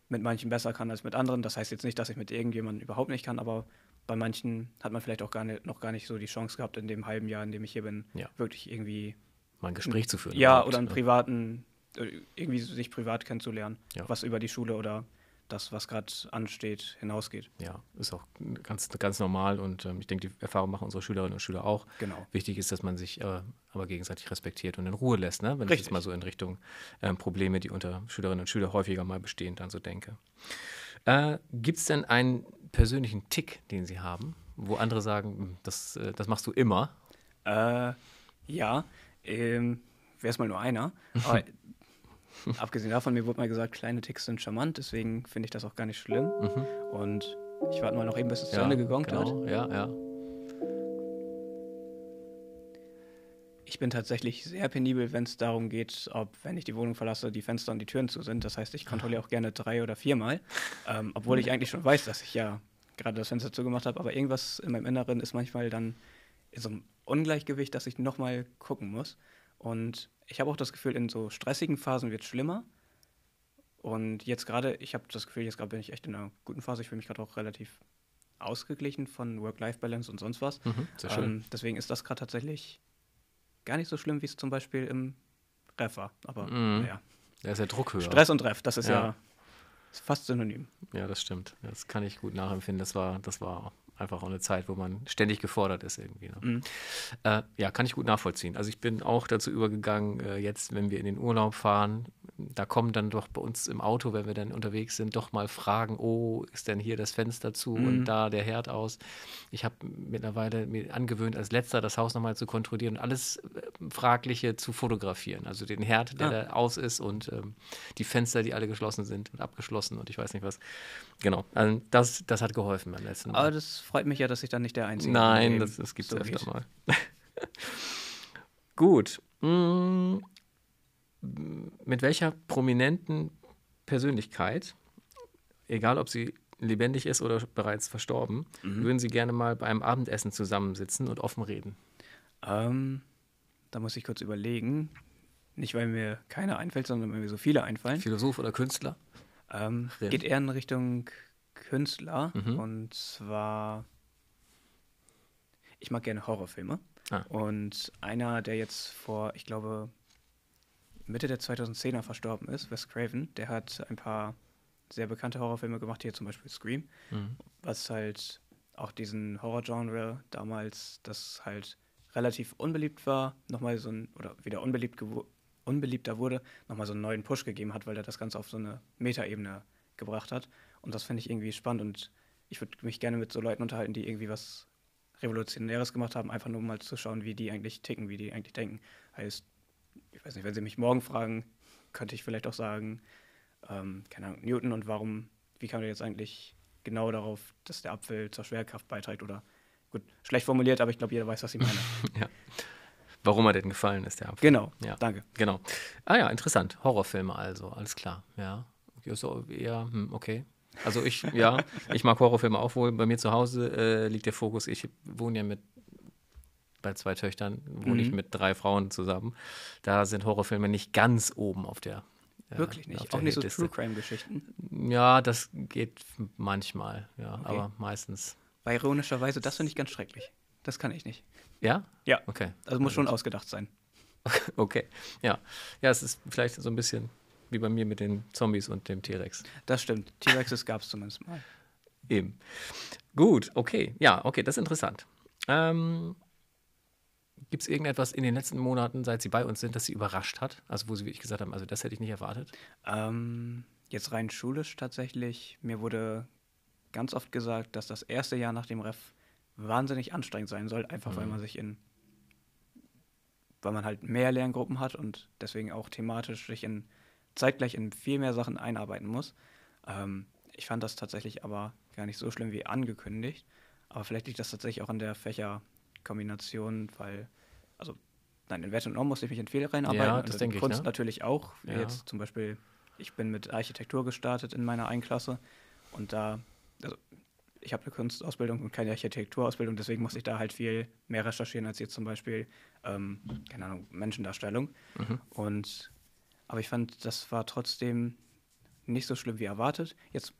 mit manchen besser kann als mit anderen. Das heißt jetzt nicht, dass ich mit irgendjemandem überhaupt nicht kann, aber bei manchen hat man vielleicht auch gar nicht, noch gar nicht so die Chance gehabt, in dem halben Jahr, in dem ich hier bin, ja. wirklich irgendwie
mal ein Gespräch zu führen.
Ja, oder einen privaten, äh, irgendwie sich privat kennenzulernen, ja. was über die Schule oder das, was gerade ansteht, hinausgeht.
Ja, ist auch ganz, ganz normal und ähm, ich denke, die Erfahrung machen unsere Schülerinnen und Schüler auch.
Genau.
Wichtig ist, dass man sich äh, aber gegenseitig respektiert und in Ruhe lässt, ne? wenn Richtig. ich jetzt mal so in Richtung ähm, Probleme, die unter Schülerinnen und Schülern häufiger mal bestehen, dann so denke. Äh, Gibt es denn einen persönlichen Tick, den Sie haben, wo andere sagen, hm, das, äh, das machst du immer?
Äh, ja, ähm, wäre es mal nur einer. Aber abgesehen davon, mir wurde mal gesagt, kleine Ticks sind charmant, deswegen finde ich das auch gar nicht schlimm. Mhm. Und ich warte mal noch eben, bis es ja, zu Ende gegongt genau.
hat. Ja, ja.
Ich bin tatsächlich sehr penibel, wenn es darum geht, ob, wenn ich die Wohnung verlasse, die Fenster und die Türen zu sind. Das heißt, ich kontrolliere auch gerne drei oder viermal, ähm, obwohl ich eigentlich schon weiß, dass ich ja gerade das Fenster zugemacht habe. Aber irgendwas in meinem Inneren ist manchmal dann in so einem Ungleichgewicht, dass ich nochmal gucken muss. Und ich habe auch das Gefühl, in so stressigen Phasen wird es schlimmer. Und jetzt gerade, ich habe das Gefühl, jetzt gerade bin ich echt in einer guten Phase. Ich fühle mich gerade auch relativ ausgeglichen von Work-Life-Balance und sonst was.
Mhm, sehr schön.
Ähm, deswegen ist das gerade tatsächlich gar nicht so schlimm, wie es zum Beispiel im Ref war. Aber
Mhm.
naja,
Da ist der Druck höher.
Stress und Ref, das ist ja,
Ja.
ist fast synonym.
Ja, das stimmt. Das kann ich gut nachempfinden. Das war, das war einfach auch eine Zeit, wo man ständig gefordert ist irgendwie. Ne?
Mhm.
Äh, ja, kann ich gut nachvollziehen. Also ich bin auch dazu übergegangen, äh, jetzt, wenn wir in den Urlaub fahren, da kommen dann doch bei uns im Auto, wenn wir dann unterwegs sind, doch mal Fragen, oh, ist denn hier das Fenster zu und
Mhm.
da der Herd aus? Ich habe mittlerweile mir angewöhnt, als letzter das Haus nochmal zu kontrollieren und alles äh, Fragliche zu fotografieren. Also den Herd, der
Ah.
da aus ist und ähm, die Fenster, die alle geschlossen sind und abgeschlossen und ich weiß nicht was. Genau, also das, das hat geholfen beim letzten Mal.
Aber das freut mich ja, dass ich dann nicht der Einzige
Nein,
bin.
das, das gibt es
so
öfter
geht.
mal. Gut. Mm, Mit welcher prominenten Persönlichkeit, egal ob sie lebendig ist oder bereits verstorben,
Mhm.
würden Sie gerne mal beim Abendessen zusammensitzen und offen reden?
Ähm, da muss ich kurz überlegen. Nicht, weil mir keiner einfällt, sondern weil mir so viele einfallen.
Philosoph oder Künstler?
Ähm, geht eher in Richtung Künstler.
Mhm.
Und zwar, ich mag gerne Horrorfilme.
Ah.
Und einer, der jetzt vor, ich glaube, Mitte der 2010er verstorben ist, Wes Craven, der hat ein paar sehr bekannte Horrorfilme gemacht, hier zum Beispiel Scream,
Mhm.
was halt auch diesen Horrorgenre damals, das halt relativ unbeliebt war, nochmal so ein, oder wieder unbeliebt unbeliebter wurde, nochmal so einen neuen Push gegeben hat, weil er das Ganze auf so eine Metaebene gebracht hat. Und das finde ich irgendwie spannend und ich würde mich gerne mit so Leuten unterhalten, die irgendwie was Revolutionäres gemacht haben, einfach nur um mal zu schauen, wie die eigentlich ticken, wie die eigentlich denken. Heißt, ich weiß nicht, wenn sie mich morgen fragen, könnte ich vielleicht auch sagen, ähm, keine Ahnung, Newton und warum, wie kam der jetzt eigentlich genau darauf, dass der Apfel zur Schwerkraft beiträgt oder gut, schlecht formuliert, aber ich glaube, jeder weiß, was ich meine.
Warum er denn gefallen ist, der Apfel.
genau,
Ja.
danke.
Genau. Ah ja, interessant. Horrorfilme also, alles klar. Ja. Okay, so eher, hm, okay. Also ich, ja, ich mag Horrorfilme auch wohl. Bei mir zu Hause äh, liegt der Fokus. Ich wohne ja mit, bei zwei Töchtern, wohne ich
Mhm.
mit drei Frauen zusammen. Da sind Horrorfilme nicht ganz oben auf der. äh,
Wirklich nicht. Auch nicht so. True Crime-Geschichten.
Ja, das geht manchmal, ja,
Okay.
aber meistens.
Weil ironischerweise, das finde ich ganz schrecklich. Das kann ich nicht.
Ja?
Ja.
Okay.
Also muss schon ausgedacht sein.
Okay. Ja. Ja, es ist vielleicht so ein bisschen wie bei mir mit den Zombies und dem T-Rex.
Das stimmt. T-Rexes gab es zumindest mal.
Eben. Gut, okay. Ja, okay, das ist interessant. Ähm, Gibt es irgendetwas in den letzten Monaten, seit Sie bei uns sind, das Sie überrascht hat? Also wo Sie wirklich gesagt haben, also das hätte ich nicht erwartet?
Ähm, jetzt rein schulisch tatsächlich. Mir wurde ganz oft gesagt, dass das erste Jahr nach dem Ref wahnsinnig anstrengend sein soll, einfach weil
Mhm.
man sich in, weil man halt mehr Lerngruppen hat und deswegen auch thematisch sich in zeitgleich in viel mehr Sachen einarbeiten muss. Ähm, ich fand das tatsächlich aber gar nicht so schlimm wie angekündigt. Aber vielleicht liegt das tatsächlich auch an der Fächerkombination, weil, also, nein, in Wert und Norm musste ich mich in viel reinarbeiten.
Ja, das denke ich,
Kunst
ne?
natürlich auch.
Ja.
Jetzt zum Beispiel, ich bin mit Architektur gestartet in meiner Einklasse und da, also, ich habe eine Kunstausbildung und keine Architekturausbildung, deswegen musste ich da halt viel mehr recherchieren als jetzt zum Beispiel, ähm, keine Ahnung, Menschendarstellung.
Mhm.
Und aber ich fand, das war trotzdem nicht so schlimm wie erwartet. Jetzt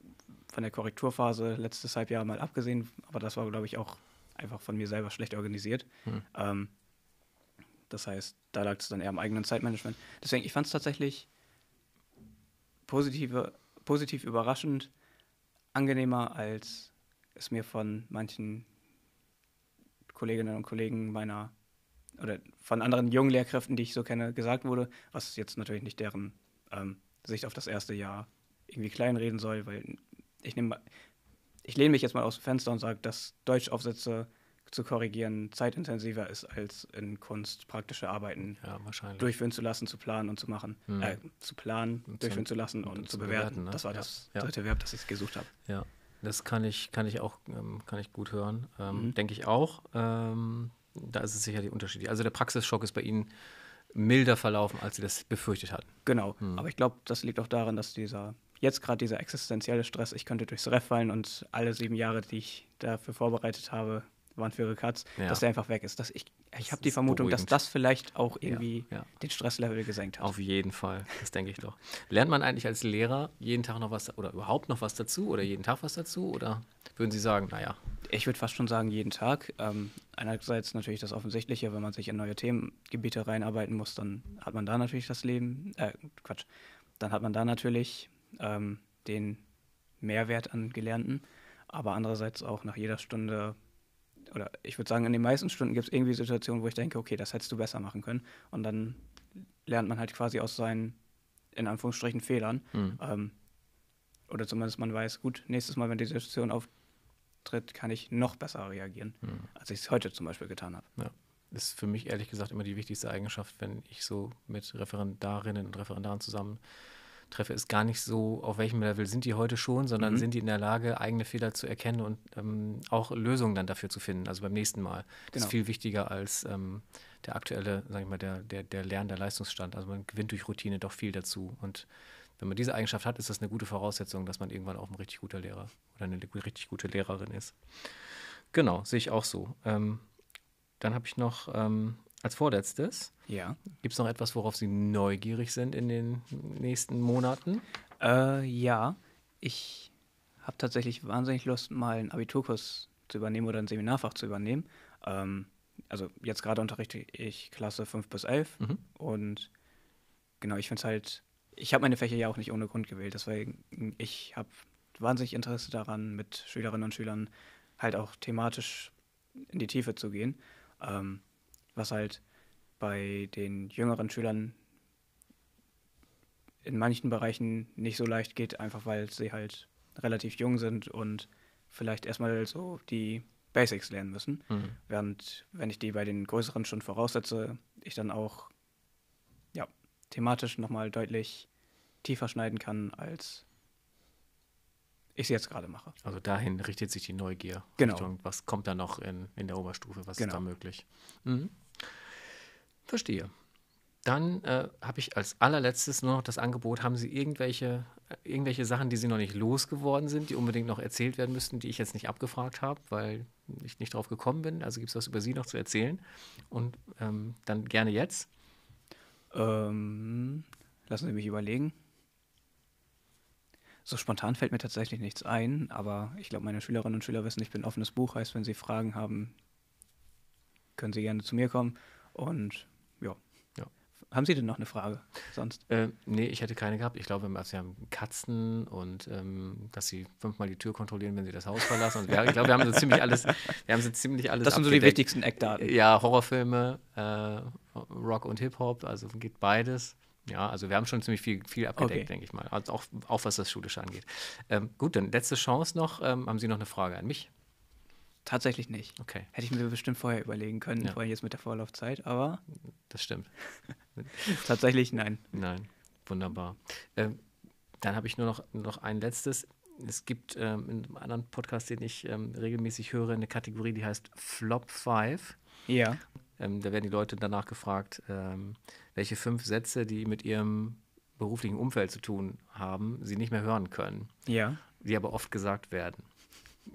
von der Korrekturphase letztes Halbjahr mal abgesehen, aber das war, glaube ich, auch einfach von mir selber schlecht organisiert.
Hm.
Ähm, das heißt, da lag es dann eher am eigenen Zeitmanagement. Deswegen, ich fand es tatsächlich positive, positiv überraschend, angenehmer, als es mir von manchen Kolleginnen und Kollegen meiner oder von anderen jungen Lehrkräften, die ich so kenne, gesagt wurde, was jetzt natürlich nicht deren ähm, Sicht auf das erste Jahr irgendwie kleinreden soll, weil ich nehme, ich lehne mich jetzt mal aus dem Fenster und sage, dass Deutschaufsätze zu korrigieren zeitintensiver ist, als in Kunst praktische Arbeiten
Ja,
durchführen zu lassen, zu planen und zu machen.
Mhm.
Äh, zu planen,
Und
durchführen
zu-
lassen und,
und
zu bewerten.
bewerten, ne?
Das war
Ja.
das
Ja.
dritte Verb, das ich gesucht habe.
Ja, das kann ich, kann ich auch, ähm, kann ich gut hören. Ähm,
Mhm.
Denke ich auch. Ähm, da ist es sicherlich unterschiedlich. Also der Praxisschock ist bei Ihnen milder verlaufen, als Sie das befürchtet hatten.
Genau.
Hm.
Aber ich glaube, das liegt auch daran, dass dieser, jetzt gerade dieser existenzielle Stress, ich könnte durchs Ref fallen und alle sieben Jahre, die ich dafür vorbereitet habe, Wandführer Katz,
Ja.
dass der einfach weg ist. Dass ich ich habe die Vermutung, dass
beruhigend.
das vielleicht auch irgendwie
ja.
den Stresslevel gesenkt hat.
Auf jeden Fall, das denke ich doch. Lernt man eigentlich als Lehrer jeden Tag noch was oder überhaupt noch was dazu oder jeden Tag was dazu? Oder würden Sie sagen, naja,
Ich würde fast schon sagen, jeden Tag. Ähm, einerseits natürlich das Offensichtliche, wenn man sich in neue Themengebiete reinarbeiten muss, dann hat man da natürlich das Leben, äh, Quatsch, dann hat man da natürlich ähm, den Mehrwert an Gelernten, aber andererseits auch nach jeder Stunde, oder ich würde sagen, in den meisten Stunden gibt es irgendwie Situationen, wo ich denke, okay, das hättest du besser machen können. Und dann lernt man halt quasi aus seinen, in Anführungsstrichen, Fehlern.
hm,
Ähm, oder zumindest man weiß, gut, nächstes Mal, wenn die Situation auftritt, kann ich noch besser reagieren,
hm.
als ich es heute zum Beispiel getan habe.
ist für mich ehrlich gesagt immer die wichtigste Eigenschaft, wenn ich so mit Referendarinnen und Referendaren zusammen treffe, ist gar nicht so, auf welchem Level sind die heute schon, sondern
Mhm.
sind die in der Lage, eigene Fehler zu erkennen und ähm, auch Lösungen dann dafür zu finden, also beim nächsten Mal. Das
Genau.
ist viel wichtiger als ähm, der aktuelle, sag ich mal, der, der, der Lern, der Leistungsstand. Also man gewinnt durch Routine doch viel dazu. Und wenn man diese Eigenschaft hat, ist das eine gute Voraussetzung, dass man irgendwann auch ein richtig guter Lehrer oder eine richtig gute Lehrerin ist. Genau, sehe ich auch so. Ähm, dann habe ich noch ähm, als vorletztes,
Ja.
gibt es noch etwas, worauf Sie neugierig sind in den nächsten Monaten?
Äh, ja, ich habe tatsächlich wahnsinnig Lust, mal einen Abiturkurs zu übernehmen oder ein Seminarfach zu übernehmen. Ähm, also jetzt gerade unterrichte ich Klasse 5 bis 11
Mhm.
und genau, ich finde es halt, ich habe meine Fächer ja auch nicht ohne Grund gewählt, deswegen ich habe wahnsinnig Interesse daran, mit Schülerinnen und Schülern halt auch thematisch in die Tiefe zu gehen, ähm, was halt bei den jüngeren Schülern in manchen Bereichen nicht so leicht geht, einfach weil sie halt relativ jung sind und vielleicht erstmal so die Basics lernen müssen.
Mhm.
Während, wenn ich die bei den größeren schon voraussetze, ich dann auch ja, thematisch nochmal deutlich tiefer schneiden kann, als ich es jetzt gerade mache.
Also dahin richtet sich die Neugier.
Genau.
Richtung, was kommt da noch in, in der Oberstufe? Was ist
Genau.
da möglich? Mhm. Verstehe. Dann äh, habe ich als allerletztes nur noch das Angebot, haben Sie irgendwelche, äh, irgendwelche Sachen, die Sie noch nicht losgeworden sind, die unbedingt noch erzählt werden müssten, die ich jetzt nicht abgefragt habe, weil ich nicht drauf gekommen bin? Also gibt es was über Sie noch zu erzählen? Und ähm, dann gerne jetzt.
Ähm, lassen Sie mich überlegen. So spontan fällt mir tatsächlich nichts ein, aber ich glaube, meine Schülerinnen und Schüler wissen, ich bin ein offenes Buch, heißt, wenn sie Fragen haben, können sie gerne zu mir kommen. Und. Haben Sie denn noch eine Frage sonst?
Äh, nee, ich hätte keine gehabt. Ich glaube, also wir haben Katzen und ähm, dass sie fünfmal die Tür kontrollieren, wenn sie das Haus verlassen. Und wir, ich glaube, wir haben so ziemlich alles, wir haben so ziemlich alles
Das sind so die
abgedeckt.
wichtigsten Eckdaten.
Ja, Horrorfilme, äh, Rock und Hip-Hop, also geht beides. Ja, also wir haben schon ziemlich viel, viel abgedeckt,
Okay.
denke ich mal. Also auch, auch was das Schulische angeht. Ähm, gut, dann letzte Chance noch. Ähm, haben Sie noch eine Frage an mich?
Tatsächlich nicht.
Okay,
Hätte ich mir bestimmt vorher überlegen können,
Ja.
vor allem jetzt mit der Vorlaufzeit, aber
das stimmt.
tatsächlich nein.
Nein, wunderbar. Ähm, dann habe ich nur noch, noch ein letztes. Es gibt ähm, in einem anderen Podcast, den ich ähm, regelmäßig höre, eine Kategorie, die heißt Flop 5.
Ja.
Ähm, da werden die Leute danach gefragt, ähm, welche fünf Sätze, die mit ihrem beruflichen Umfeld zu tun haben, sie nicht mehr hören können,
Ja.
die aber oft gesagt werden.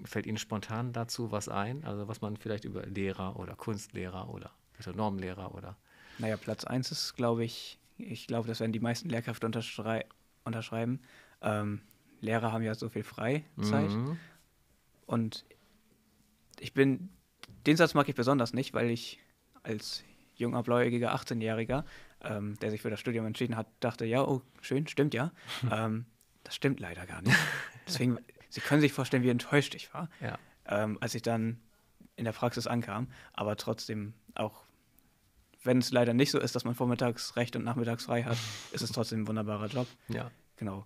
Fällt Ihnen spontan dazu was ein? Also was man vielleicht über Lehrer oder Kunstlehrer oder Normlehrer oder
Naja, Platz 1 ist, glaube ich, ich glaube, das werden die meisten Lehrkräfte unterschrei unterschreiben. Ähm, Lehrer haben ja so viel Freizeit.
Mhm.
Und ich bin, den Satz mag ich besonders nicht, weil ich als junger, blauäugiger 18-Jähriger, ähm, der sich für das Studium entschieden hat, dachte, ja, oh, schön, stimmt ja. ähm, das stimmt leider gar nicht. Deswegen, Sie können sich vorstellen, wie enttäuscht ich war,
Ja.
ähm, als ich dann in der Praxis ankam. Aber trotzdem, auch wenn es leider nicht so ist, dass man vormittags recht und nachmittags frei hat, ist es trotzdem ein wunderbarer Job.
ja.
Genau.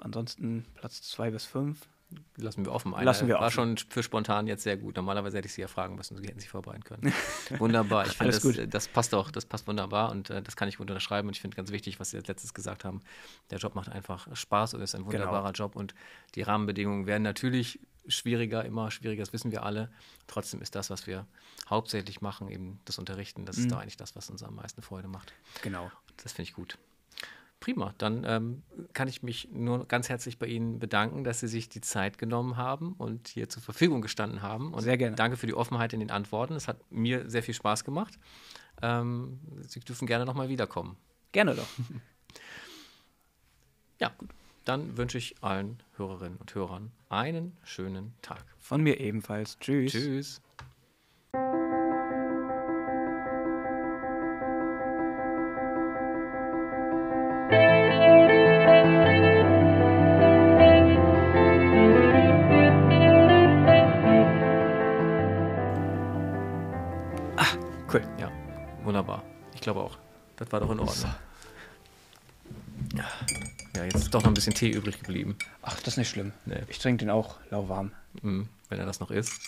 Ansonsten Platz 2 bis 5.
Lassen wir offen. Einer
Lassen wir
war
offen.
schon für spontan jetzt sehr gut. Normalerweise hätte ich Sie ja fragen müssen, Sie hätten sich vorbereiten können. wunderbar. Ich finde,
Alles
das,
gut.
das passt auch, das passt wunderbar und äh, das kann ich gut unterschreiben. Und ich finde ganz wichtig, was Sie als letztes gesagt haben. Der Job macht einfach Spaß und ist ein
Genau.
wunderbarer Job. Und die Rahmenbedingungen werden natürlich schwieriger, immer schwieriger, das wissen wir alle. Trotzdem ist das, was wir hauptsächlich machen, eben das Unterrichten, das ist
Mhm.
da eigentlich das, was uns am meisten Freude macht.
Genau.
Das finde ich gut. Prima, dann ähm, kann ich mich nur ganz herzlich bei Ihnen bedanken, dass Sie sich die Zeit genommen haben und hier zur Verfügung gestanden haben. Und
sehr gerne.
Danke für die Offenheit in den Antworten. Es hat mir sehr viel Spaß gemacht. Ähm, Sie dürfen gerne nochmal wiederkommen.
Gerne doch.
ja, gut. Dann wünsche ich allen Hörerinnen und Hörern einen schönen Tag.
Von mir ebenfalls. Tschüss.
Tschüss. Das war doch in Ordnung. Ja, jetzt ist doch noch ein bisschen Tee übrig geblieben.
Ach, das ist nicht schlimm.
Nee.
Ich trinke den auch lauwarm.
Hm, wenn er das noch ist.